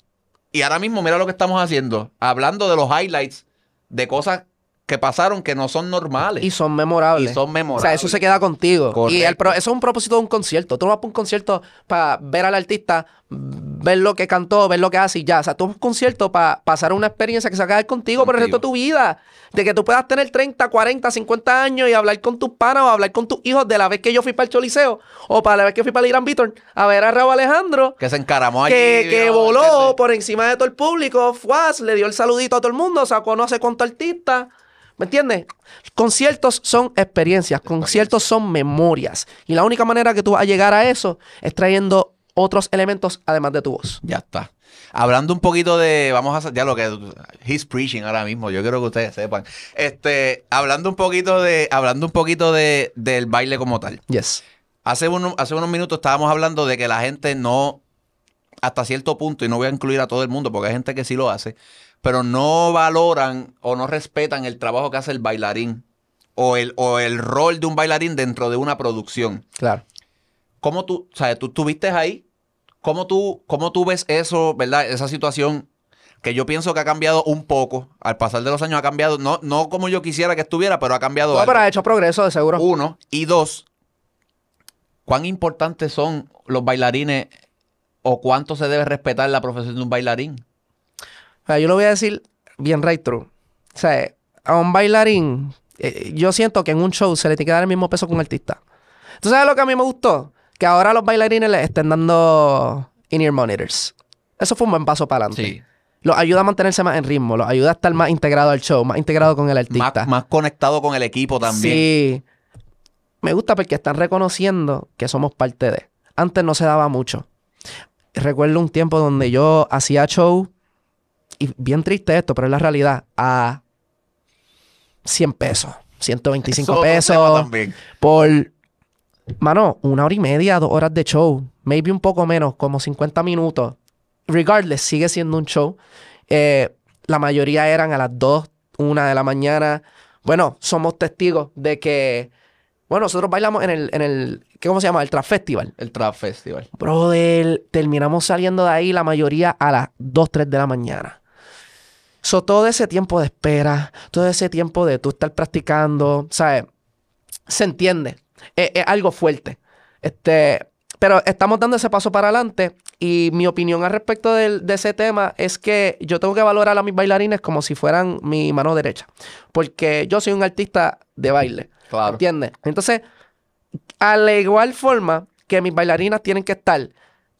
Y ahora mismo, mira lo que estamos haciendo. Hablando de los highlights de cosas que pasaron que no son normales. Y son memorables. Y son O memorables. sea, eso se queda contigo. Correcto. Y el pro- eso es un propósito de un concierto. Tú no vas para un concierto para ver al artista, ver lo que cantó, ver lo que hace y ya. O sea, tú vas a un concierto para pasar una experiencia que se va a quedar contigo, por el resto de tu vida. De que tú puedas tener 30, 40, 50 años y hablar con tus panas o hablar con tus hijos de la vez que yo fui para el Choliseo o para la vez que fui para el Irán Víctor a ver a Raúl Alejandro. que se encaramó allí. Que, que ¿no? voló por encima de todo el público, fuas, le dio el saludito a todo el mundo, sacó no sé cuánto artista. ¿Me entiendes? Conciertos son experiencias, conciertos son memorias. Y la única manera que tú vas a llegar a eso es trayendo otros elementos además de tu voz. Ya está. Hablando un poquito de, vamos a hacer ya lo que he's preaching ahora mismo, yo quiero que ustedes sepan. Este, hablando un poquito de, hablando un poquito de, del baile como tal. Yes. Hace, uno- hace unos minutos estábamos hablando de que la gente no, hasta cierto punto, y no voy a incluir a todo el mundo porque hay gente que sí lo hace, pero no valoran o no respetan el trabajo que hace el bailarín o el, o el rol de un bailarín dentro de una producción. Claro. ¿Cómo tú, o sea, tú estuviste ahí? ¿Cómo tú, ¿Cómo tú ves eso, verdad? Esa situación que yo pienso que ha cambiado un poco. Al pasar de los años ha cambiado, no, no como yo quisiera que estuviera, pero ha cambiado No, algo. pero ha hecho progreso, de seguro. Uno. Y dos, ¿cuán importantes son los bailarines o cuánto se debe respetar la profesión de un bailarín? O sea, yo lo voy a decir bien right true. O sea, a un bailarín, eh, yo siento que en un show se le tiene que dar el mismo peso que un artista. ¿Tú sabes lo que a mí me gustó? Que ahora los bailarines les estén dando in-ear monitors. Eso fue un buen paso para adelante. Los ayuda a mantenerse más en ritmo, los ayuda a estar más integrado al show, más integrado con el artista. Más, más conectado con el equipo también. Sí. Me gusta porque están reconociendo que somos parte de. Antes no se daba mucho. Recuerdo un tiempo donde yo hacía show, y bien triste esto, pero es la realidad, a 100 pesos, 125 Eso pesos por, mano, una hora y media, dos horas de show, maybe un poco menos, como 50 minutos. Regardless, sigue siendo un show. Eh, la mayoría eran a las 2, 1 de la mañana. Bueno, somos testigos de que, bueno, nosotros bailamos en el, en el ¿cómo se llama? El Trap Festival. El Trap Festival. Brother, terminamos saliendo de ahí la mayoría a las 2, 3 de la mañana. So, todo ese tiempo de espera, todo ese tiempo de tú estar practicando, ¿sabes? Se entiende. Es, es algo fuerte. Este, pero estamos dando ese paso para adelante. Y mi opinión al respecto del- de ese tema es que yo tengo que valorar a mis bailarines como si fueran mi mano derecha. Porque yo soy un artista de baile. Claro. ¿Entiendes? Entonces, a la igual forma que mis bailarinas tienen que estar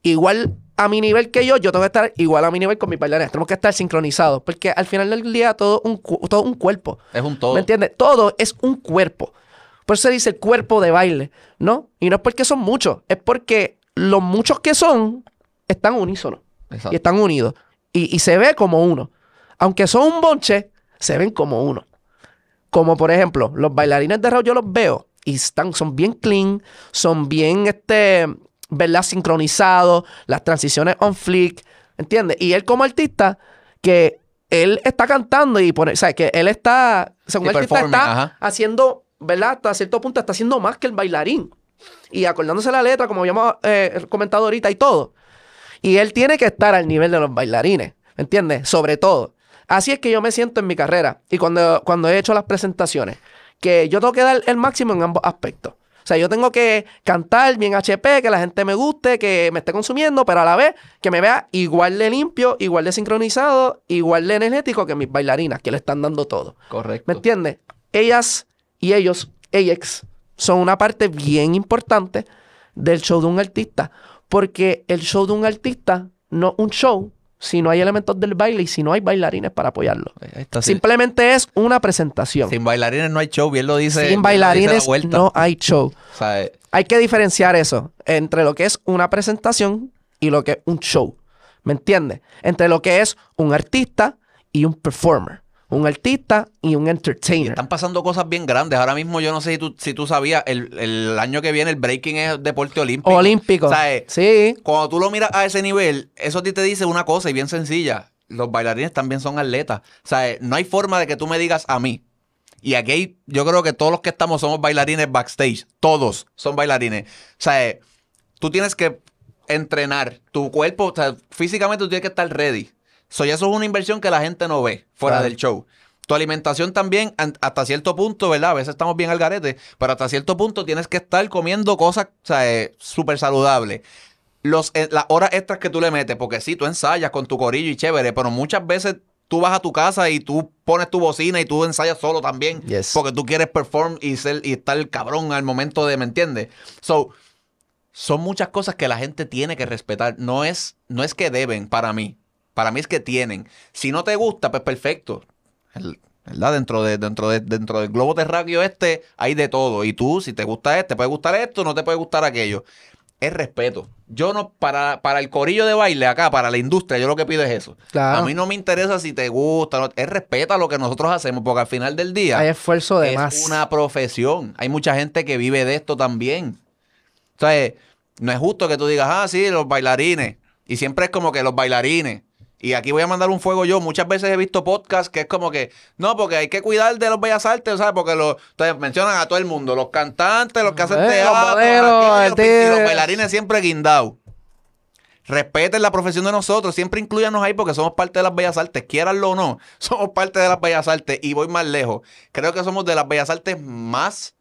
igual a mi nivel que yo, yo tengo que estar igual a mi nivel con mis bailarinas. Tenemos que estar sincronizados. Porque al final del día todo un, todo un cuerpo. Es un todo. ¿Me entiendes? Todo es un cuerpo. Por eso se dice el cuerpo de baile, ¿no? Y no es porque son muchos, es porque los muchos que son están unísonos Exacto. y están unidos. Y, y se ve como uno. Aunque son un bonche, se ven como uno. Como por ejemplo, los bailarines de Raúl yo los veo y están, son bien clean, son bien, este, ¿verdad? Sincronizados, las transiciones on flick, ¿entiendes? Y él como artista, que él está cantando y pone, o sea, que él está, según el artista está ajá. haciendo, ¿verdad? Hasta cierto punto está haciendo más que el bailarín. Y acordándose la letra, como habíamos eh, comentado ahorita y todo. Y él tiene que estar al nivel de los bailarines, ¿me entiendes? Sobre todo. Así es que yo me siento en mi carrera y cuando, cuando he hecho las presentaciones, que yo tengo que dar el máximo en ambos aspectos. O sea, yo tengo que cantar bien HP, que la gente me guste, que me esté consumiendo, pero a la vez que me vea igual de limpio, igual de sincronizado, igual de energético que mis bailarinas, que le están dando todo. Correcto. ¿Me entiendes? Ellas y ellos, ellas, son una parte bien importante del show de un artista. Porque el show de un artista no un show si no hay elementos del baile y si no hay bailarines para apoyarlo. Ahí está, sí. Simplemente es una presentación. Sin bailarines no hay show, bien lo dice. Sin dice bailarines no hay show. O sea, eh, Hay que diferenciar eso entre lo que es una presentación y lo que es un show. ¿Me entiendes? Entre lo que es un artista y un performer. Un artista y un entertainer. Están pasando cosas bien grandes. Ahora mismo yo no sé si tú, si tú sabías, el, el año que viene el breaking es deporte olímpico. Olímpico. O sea, eh, sí. cuando tú lo miras a ese nivel, eso a ti te dice una cosa y bien sencilla. Los bailarines también son atletas. O sea, eh, no hay forma de que tú me digas a mí. Y aquí hay- yo creo que todos los que estamos somos bailarines backstage. Todos son bailarines. O sea, eh, tú tienes que entrenar tu cuerpo. O sea, físicamente tú tienes que estar ready. So, eso es una inversión que la gente no ve fuera Claro. del show. Tu alimentación también, hasta cierto punto, ¿verdad? A veces estamos bien al garete, pero hasta cierto punto tienes que estar comiendo cosas, eh, súper saludables. Los, eh, las horas extras que tú le metes, porque sí, tú ensayas con tu corillo y chévere, pero muchas veces tú vas a tu casa y tú pones tu bocina y tú ensayas solo también, Yes. porque tú quieres perform y, ser, y estar cabrón al momento de, ¿me entiendes? So, son muchas cosas que la gente tiene que respetar. No es, no es que deben para mí. Para mí es que tienen. Si no te gusta, pues perfecto. El- ¿Verdad? Dentro, de, dentro, de, dentro del globo terráqueo este hay de todo. Y tú, si te gusta este, te puede gustar esto, no te puede gustar aquello. Es respeto. Yo no, para, para el corillo de baile acá, para la industria, yo lo que pido es eso. Claro. A mí no me interesa si te gusta, no- es respeta lo que nosotros hacemos, porque al final del día Hay esfuerzo de es más. una profesión. Hay mucha gente que vive de esto también. O sea, no es justo que tú digas, ah, sí, los bailarines. Y siempre es como que los bailarines. Y aquí voy a mandar un fuego yo. Muchas veces he visto podcasts que es como que, no, porque hay que cuidar de los bellas artes, ¿sabes? Porque los, entonces mencionan a todo el mundo, los cantantes, los que hacen Eh, los teatro, modelos, y los artistas. bailarines siempre guindados. Respeten la profesión de nosotros, siempre incluyanos ahí porque somos parte de las bellas artes, quieranlo o no, <laughs> somos parte de las bellas artes y voy más lejos. Creo que somos de las bellas artes más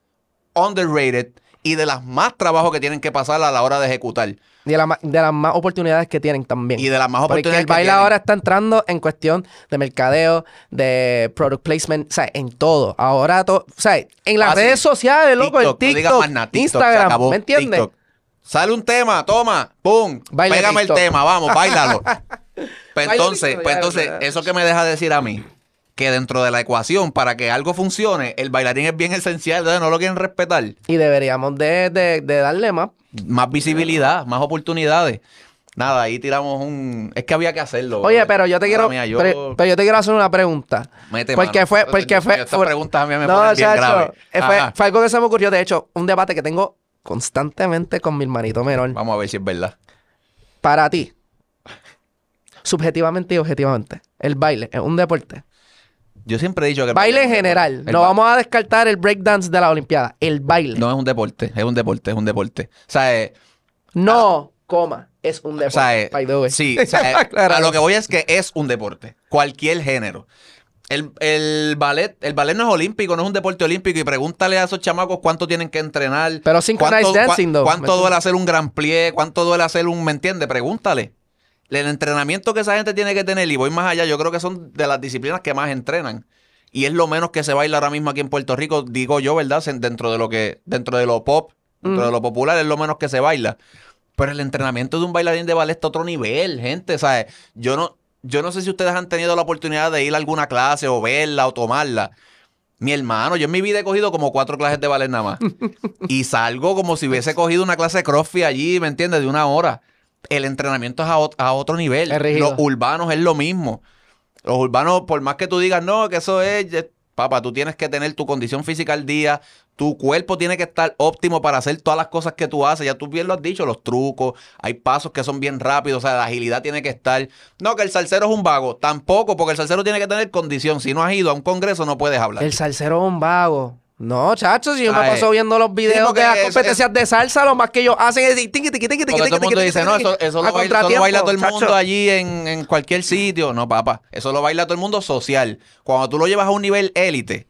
underrated y de las más trabajos que tienen que pasar a la hora de ejecutar. Y de, la de las más oportunidades que tienen también. Y de las más Porque oportunidades el que baile ahora está entrando en cuestión de mercadeo, de product placement, o sea, en todo. Ahora, todo, o sea, en las Ah, sí. redes sociales, loco, TikTok, el no TikTok, más nada, TikTok, se Instagram, acabó, ¿me entiendes? TikTok. Sale un tema, toma, pum, Baila pégame el tema, vamos, bailalo. <laughs> Pues entonces, pues entonces, eso que me deja decir a mí, que dentro de la ecuación, para que algo funcione, el bailarín es bien esencial, entonces no lo quieren respetar. Y deberíamos de, de- de darle más. Más visibilidad, más oportunidades. Nada, ahí tiramos un... Es que había que hacerlo. Oye, pero yo te quiero, mía, yo- pero, pero yo te quiero hacer una pregunta. Mete porque mano. fue, porque fue, Estas fue- preguntas a mí me no, ponen bien graves. eh, fue, fue algo que se me ocurrió. De hecho, un debate que tengo constantemente con mi hermanito menor. Vamos a ver si es verdad. Para ti, subjetivamente y objetivamente, el baile es un deporte. Yo siempre he dicho que... el Baile en general. No ba- vamos a descartar el breakdance de la Olimpiada. El baile. No es un deporte, es un deporte, es un deporte. O sea, eh, No, coma. Es un deporte. O sea, eh, the way. sí, <laughs> o sea, eh, Claro. a lo que voy es que es un deporte, cualquier género. El, el ballet, el ballet no es olímpico, no es un deporte olímpico y pregúntale a esos chamacos cuánto tienen que entrenar. Pero synchronized cuánto, dancing, cua- cuánto duele hacer un gran plie, cuánto duele hacer un, ¿me entiendes? Pregúntale. El entrenamiento que esa gente tiene que tener, y voy más allá, yo creo que son de las disciplinas que más entrenan. Y es lo menos que se baila ahora mismo aquí en Puerto Rico, digo yo, ¿verdad? Dentro de lo que, dentro de lo pop, dentro Mm. de lo popular, es lo menos que se baila. Pero el entrenamiento de un bailarín de ballet está a otro nivel, gente. ¿sabes? Yo no, yo no sé si ustedes han tenido la oportunidad de ir a alguna clase o verla o tomarla. Mi hermano, yo en mi vida he cogido como cuatro clases de ballet nada más. <laughs> y salgo como si hubiese cogido una clase de CrossFit allí, ¿me entiendes? De una hora. El entrenamiento es a, ot- a otro nivel. Los urbanos es lo mismo. Los urbanos, por más que tú digas, no, que eso es... Papá, tú tienes que tener tu condición física al día, tu cuerpo tiene que estar óptimo para hacer todas las cosas que tú haces. Ya tú bien lo has dicho, los trucos, hay pasos que son bien rápidos, o sea, la agilidad tiene que estar. No, que el salsero es un vago, tampoco, porque el salsero tiene que tener condición. Si no has ido a un congreso, no puedes hablar. El salsero es un vago. No, chacho, si yo me paso viendo los videos de las competencias de salsa, lo más que ellos hacen es tiqui, tiqui, tiqui, tiqui, todo el mundo dice, no, eso, lo, baila, todo el mundo allí en, en cualquier sitio. No, papá, eso lo baila todo el mundo social. Cuando tú lo llevas a un nivel élite,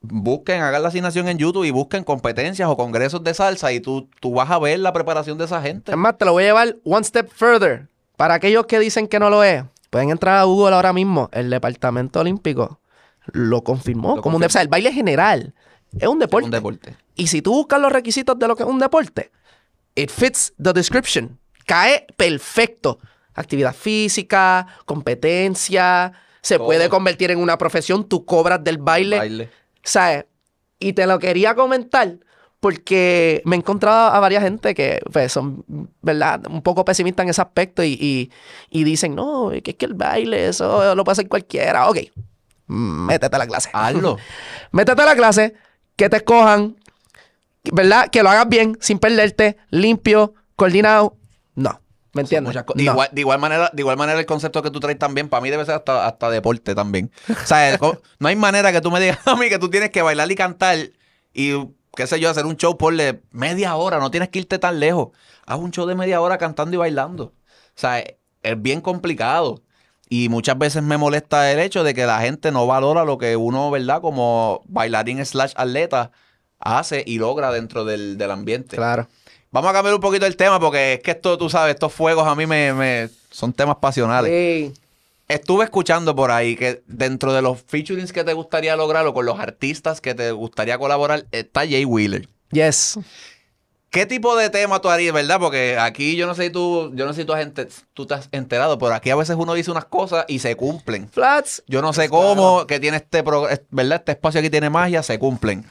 busquen, hagan la asignación en YouTube y busquen competencias o congresos de salsa y tú, tú vas a ver la preparación de esa gente. Es más, te lo voy a llevar one step further. Para aquellos que dicen que no lo es, pueden entrar a Google ahora mismo. El Departamento Olímpico lo confirmó Lo como un. O sea, el baile general es un Es deporte. un deporte. Y si tú buscas los requisitos de lo que es un deporte, it fits the description. Cae perfecto. Actividad física, competencia, se Todo. puede convertir en una profesión, tú cobras del baile. Baile. ¿Sabes? Y te lo quería comentar porque me he encontrado a varias gente que pues, son, ¿verdad? Un poco pesimistas en ese aspecto y, y- y dicen, no, que es que el baile, eso lo puede hacer cualquiera. Ok, métete a la clase. Hazlo. <laughs> métete a la clase, que te escojan, ¿verdad? Que lo hagas bien, sin perderte, limpio, coordinado. No. ¿Me entiendes? Igual, de, igual manera, de igual manera, el concepto que tú traes también, para mí debe ser hasta, hasta deporte también. O sea, el <laughs> no hay manera que tú me digas <laughs> a mí que tú tienes que bailar y cantar y, qué sé yo, hacer un show por media hora. No tienes que irte tan lejos. Haz un show de media hora cantando y bailando. O sea, es bien complicado. Y muchas veces me molesta el hecho de que la gente no valora lo que uno, ¿verdad? Como bailarín slash atleta hace y logra dentro del, del ambiente. Claro. Vamos a cambiar un poquito el tema porque es que esto, tú sabes, estos fuegos a mí me, me- son temas pasionales. Sí. Estuve escuchando por ahí que dentro de los featurings que te gustaría lograr o con los artistas que te gustaría colaborar está Jay Wheeler. Yes. ¿Qué tipo de tema tú harías, verdad? Porque aquí yo no sé si tú, yo no sé si tú, has ente- tú te has enterado, pero aquí a veces uno dice unas cosas y se cumplen. Flats. Yo no sé cómo, que tiene este, pro- ¿verdad? Este espacio aquí tiene magia, se cumplen.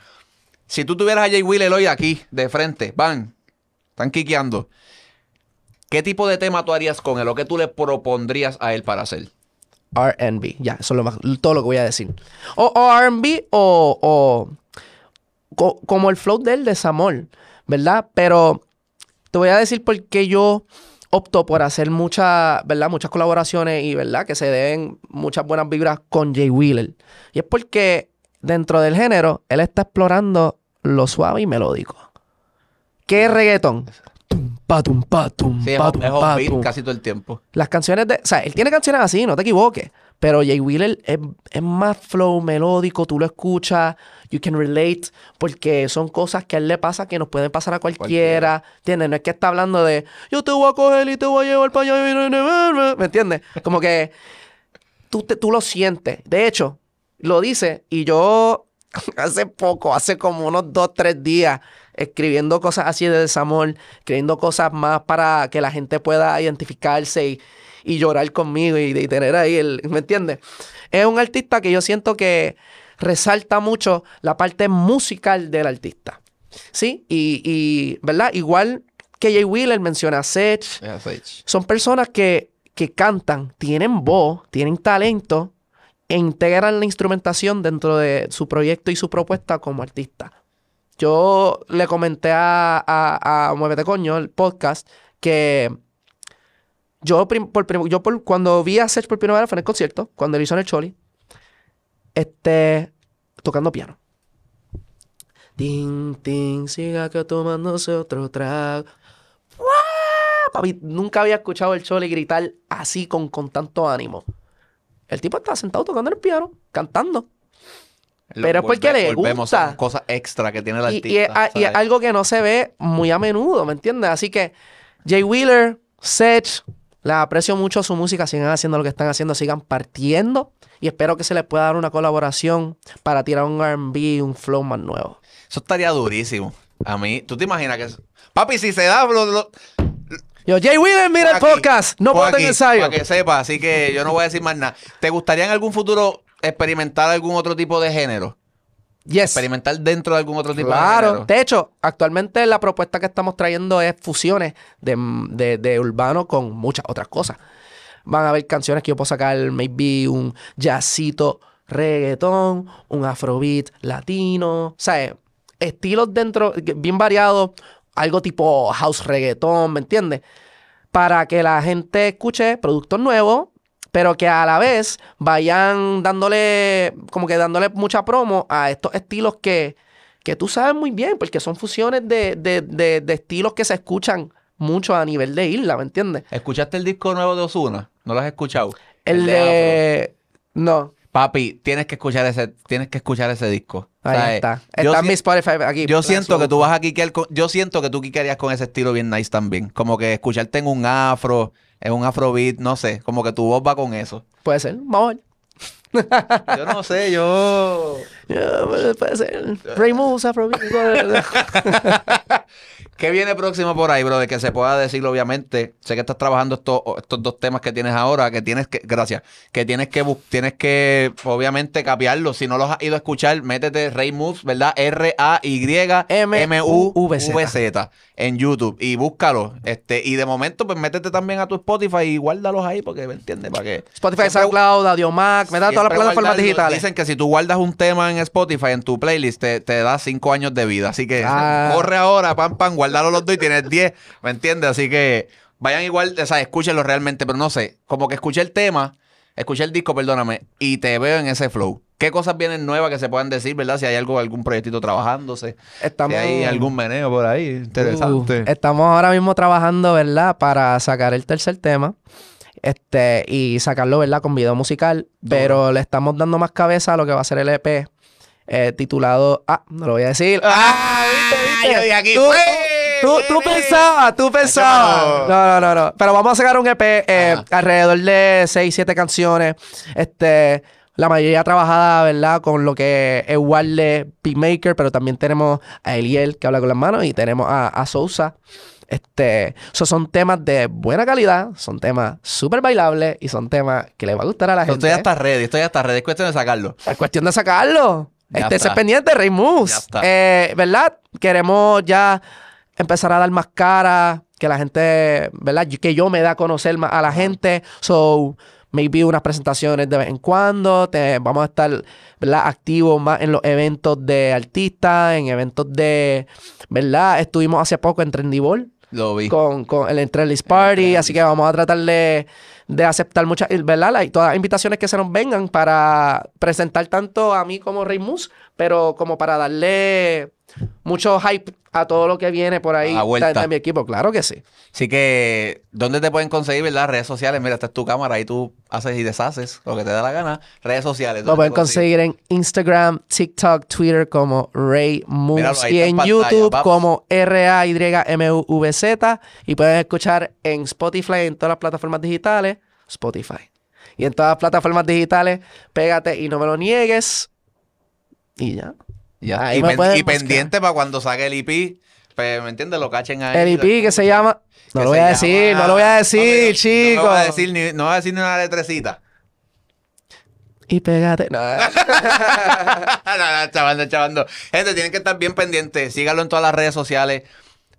Si tú tuvieras a Jay Wheeler hoy aquí, de frente, van, están quiqueando. ¿Qué tipo de tema tú harías con él o qué tú le propondrías a él para hacer? RB. Ya, eso es lo más, todo lo que voy a decir. O, o RB o, o co- como el flow del desamor, ¿verdad? Pero te voy a decir por qué yo opto por hacer muchas, ¿verdad? Muchas colaboraciones y, ¿verdad? Que se den muchas buenas vibras con Jay Wheeler. Y es porque dentro del género, él está explorando lo suave y melódico. ¿Qué es reggaetón? Tum, pa, tum, pa, tum, Sí, es, pa, es tum, pa, offbeat tum. casi todo el tiempo. Las canciones de. O sea, él tiene canciones así, no te equivoques. Pero Jay Wheeler es, es más flow melódico, tú lo escuchas, you can relate, porque son cosas que a él le pasa que nos pueden pasar a cualquiera. ¿Entiendes? No es que está hablando de yo te voy a coger y te voy a llevar para allá. ¿Me entiendes? Como que tú, te- tú lo sientes. De hecho, lo dice y yo <laughs> hace poco, hace como unos dos, tres días, escribiendo cosas así de desamor, escribiendo cosas más para que la gente pueda identificarse y, y llorar conmigo y, y tener ahí el, ¿me entiendes? Es un artista que yo siento que resalta mucho la parte musical del artista. ¿Sí? Y, y, ¿verdad? Igual que Jay Wheeler menciona a Sech, son personas que, que cantan, tienen voz, tienen talento e integran la instrumentación dentro de su proyecto y su propuesta como artista. Yo le comenté a, a, a Muévete Coño, el podcast, que yo, por, prim- yo por- cuando vi a Sech por primera vez fue en el concierto, cuando él hizo en el Choli, este, tocando piano. Ting, ting, siga que tomándose otro trago. Papi, nunca había escuchado el Choli gritar así con, con tanto ánimo. El tipo está sentado tocando el piano, cantando. Pero es porque le gusta. cosas extra que tiene el artista. y es, y algo que no se ve muy a menudo, ¿me entiendes? Así que Jay Wheeler, Sech, les aprecio mucho su música, sigan haciendo lo que están haciendo, sigan partiendo y espero que se les pueda dar una colaboración para tirar un R&B, un flow más nuevo. Eso estaría durísimo. A mí, ¿tú te imaginas que... Papi, si se da... Lo, lo- Yo, Jay Wheeler, mira el aquí, podcast, no puedo aquí, ensayo. Para que sepa, así que yo no voy a decir más nada. ¿Te gustaría en algún futuro experimentar algún otro tipo de género? Yes. Experimentar dentro de algún otro tipo de Claro. género. De hecho, actualmente la propuesta que estamos trayendo es fusiones de, de- de urbano con muchas otras cosas. Van a haber canciones que yo puedo sacar, maybe un jazzito, reggaetón, un afrobeat latino, o sea, estilos dentro, bien variados, algo tipo house reggaetón, ¿me entiendes? Para que la gente escuche productos nuevos, pero que a la vez vayan dándole, como que dándole mucha promo a estos estilos que, que tú sabes muy bien, porque son fusiones de, de, de, de estilos que se escuchan mucho a nivel de isla, ¿me entiendes? ¿Escuchaste el disco nuevo de Osuna? ¿No lo has escuchado? El, de... No, Papi, tienes que escuchar ese, tienes que escuchar ese disco. ahí sea, está. yo Está en mi Spotify aquí. Yo siento que tú vas a quiquear con, yo siento que tú quiquearías con ese estilo bien nice también. Como que escucharte en un afro, en un afrobeat, no sé, como que tu voz va con eso. Puede ser, vamos a ver. <laughs> Yo no sé, yo. Puede- ser. Raymus, Afrobeat. <laughs> ¿Qué viene próximo por ahí, bro? De que se pueda decir, obviamente. Sé que estás trabajando estos, estos dos temas que tienes ahora, que tienes que, gracias, que tienes que, tienes que, obviamente, capearlos. Si no los has ido a escuchar, métete Ray Moves, ¿verdad? R-A-Y-M-U-V-Z en YouTube y búscalo. Este, y de momento, pues métete también a tu Spotify y guárdalos ahí, porque, ¿me entiendes? Para que. Spotify, SoundCloud, Audio Mac, me da todas las plataformas digitales. Dicen que si tú guardas un tema en Spotify, en tu playlist, te, te da cinco años de vida. Así que Ah. corre ahora, pam, pam, guárdalo los dos y tienes 10. ¿Me entiendes? Así que vayan igual, o sea, escúchenlo realmente, pero no sé, como que escuché el tema, escuché el disco, perdóname, y te veo en ese flow. ¿Qué cosas vienen nuevas que se puedan decir, verdad? Si hay algo, algún proyectito trabajándose, Estamos- si hay algún meneo por ahí, interesante. Uh, estamos ahora mismo trabajando, ¿verdad? Para sacar el tercer tema. Este, y sacarlo, ¿verdad? Con video musical. Pero le estamos dando más cabeza a lo que va a ser el EP. eh, titulado. Ah, no lo voy a decir. ¡Ah! ¿viste, viste? Yo dije aquí, Tú. Tú, tú pensabas, tú pensabas. no. No, no, no. Pero vamos a sacar un EP eh, alrededor de 6, 7 canciones. Este. La mayoría trabajada, ¿verdad? Con lo que es Warle Beatmaker, pero también tenemos a Eliel, que habla con las manos, y tenemos a, a Sousa. Este, esos son temas de buena calidad, son temas súper bailables y son temas que le va a gustar a la gente. Estoy hasta ready, estoy hasta ready. Es cuestión de sacarlo. Es cuestión de sacarlo. Ya Este es pendiente, Rey Ya Moves. está. Eh, ¿Verdad? Queremos ya empezar a dar más cara, que la gente, ¿verdad? Que yo me da a conocer más a la gente. So, maybe unas presentaciones de vez en cuando. Te- vamos a estar, ¿verdad? Activos más en los eventos de artistas, en eventos de, ¿verdad? Estuvimos hace poco en Trendy Ball Lo vi. con, con el Entrelist Party, así que vamos a tratar de, de aceptar muchas, ¿verdad? Like, todas las invitaciones que se nos vengan para presentar tanto a mí como Rey Mus, pero como para darle mucho hype a todo lo que viene por ahí de, de mi equipo, claro que sí. Así que, ¿dónde te pueden conseguir, verdad? Redes sociales. Mira, esta es tu cámara. Ahí tú haces y deshaces lo que te da la gana. Redes sociales. Lo ¿dónde pueden conseguir en Instagram, TikTok, Twitter como Ray Moves y en en pantalla, YouTube paps. como R-A-Y-M-U-V-Z y pueden escuchar en Spotify, en todas las plataformas digitales, Spotify. Y en todas las plataformas digitales, pégate y no me lo niegues. Y ya. Y, me pen- pueden y buscar. pendiente para cuando saque el IP. Pues, ¿me entiendes? Lo cachen ahí. El IP que se llama... No Que lo voy a decir, llama- no lo voy a decir, No, chicos. No voy a decir ni, no voy a decir ni una letrecita. Y pégate. No. <laughs> no, no, chavando, chavando. Gente, tienen que estar bien pendientes. Síganlo en todas las redes sociales.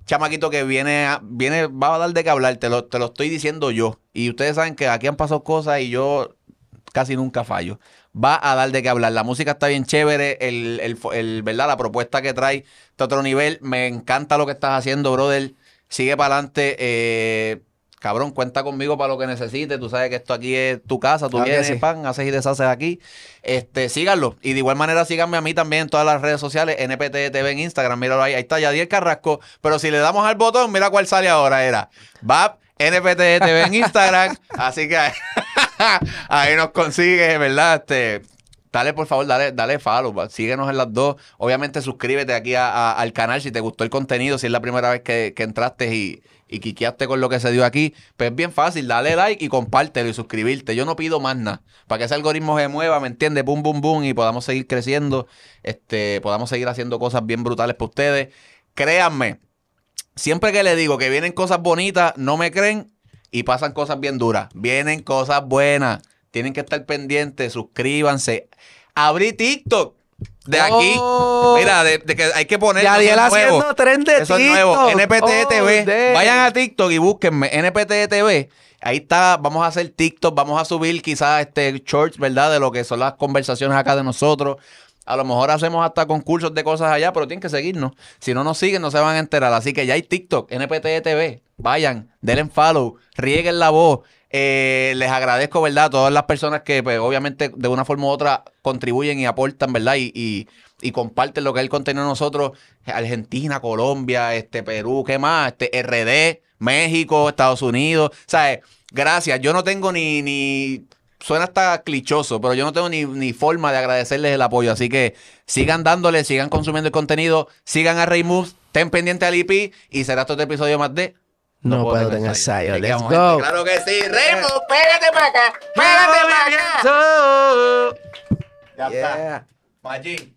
Chamaquito que viene, a- viene, va a dar de qué hablar. Te lo, te lo estoy diciendo yo. Y ustedes saben que aquí han pasado cosas y yo casi nunca fallo. Va a dar de qué hablar. La música está bien chévere. El, el, el- ¿verdad? La propuesta que trae está a otro nivel. Me encanta lo que estás haciendo, brother. Sigue para adelante. Eh, cabrón, cuenta conmigo para lo que necesites. Tú sabes que esto aquí es tu casa. Tú Claro que vienes, sí. pan, haces y deshaces aquí. Este, síganlo. Y de igual manera, síganme a mí también en todas las redes sociales. NPT TV en Instagram. Míralo ahí. Ahí está Yadier Carrasco. Pero si le damos al botón, mira cuál sale ahora. Era Bab NPT TV en Instagram. Así que <laughs> <laughs> ahí nos consigue, ¿verdad? Este. Dale, por favor, dale, dale follow. Síguenos en las dos. Obviamente, suscríbete aquí al canal si te gustó el contenido, si es la primera vez que, que entraste y, y quiqueaste con lo que se dio aquí. Pues es bien fácil, dale like y compártelo y suscribirte. Yo no pido más nada. Para que ese algoritmo se mueva, ¿me entiendes? Boom, boom, boom. Y podamos seguir creciendo. Este, podamos seguir haciendo cosas bien brutales para ustedes. Créanme, siempre que les digo que vienen cosas bonitas, no me creen y pasan cosas bien duras. Vienen cosas buenas. Tienen que estar pendientes, suscríbanse. Abrí TikTok de aquí. Oh. Mira, de, de que hay que poner. Yadiel haciendo tren de Eso es nuevo. TikTok. NPT Oh, TV. damn. Vayan a TikTok y búsquenme. NPT TV. Ahí está, vamos a hacer TikTok, vamos a subir quizás este shorts, ¿verdad? De lo que son las conversaciones acá de nosotros. A lo mejor hacemos hasta concursos de cosas allá, pero tienen que seguirnos. Si no nos siguen, no se van a enterar. Así que ya hay TikTok, NPT TV. Vayan, denle follow, rieguen la voz. Eh, les agradezco, ¿verdad? A todas las personas que, pues, obviamente, de una forma u otra contribuyen y aportan, ¿verdad? Y, y, comparten lo que es el contenido de nosotros. Argentina, Colombia, este, Perú, ¿qué más? Este, RD, México, Estados Unidos. ¿Sabes? Gracias. Yo no tengo ni, ni. Suena hasta clichoso, pero yo no tengo ni, ni forma de agradecerles el apoyo. Así que sigan dándole, sigan consumiendo el contenido, sigan a Rey Moves, estén pendientes al IP y será este otro episodio más de No puedo tener ensayo. Let's go. gente, Claro que sí. Rey Moves, pégate para acá. Pégate para acá. Ya está. Yeah. Magín.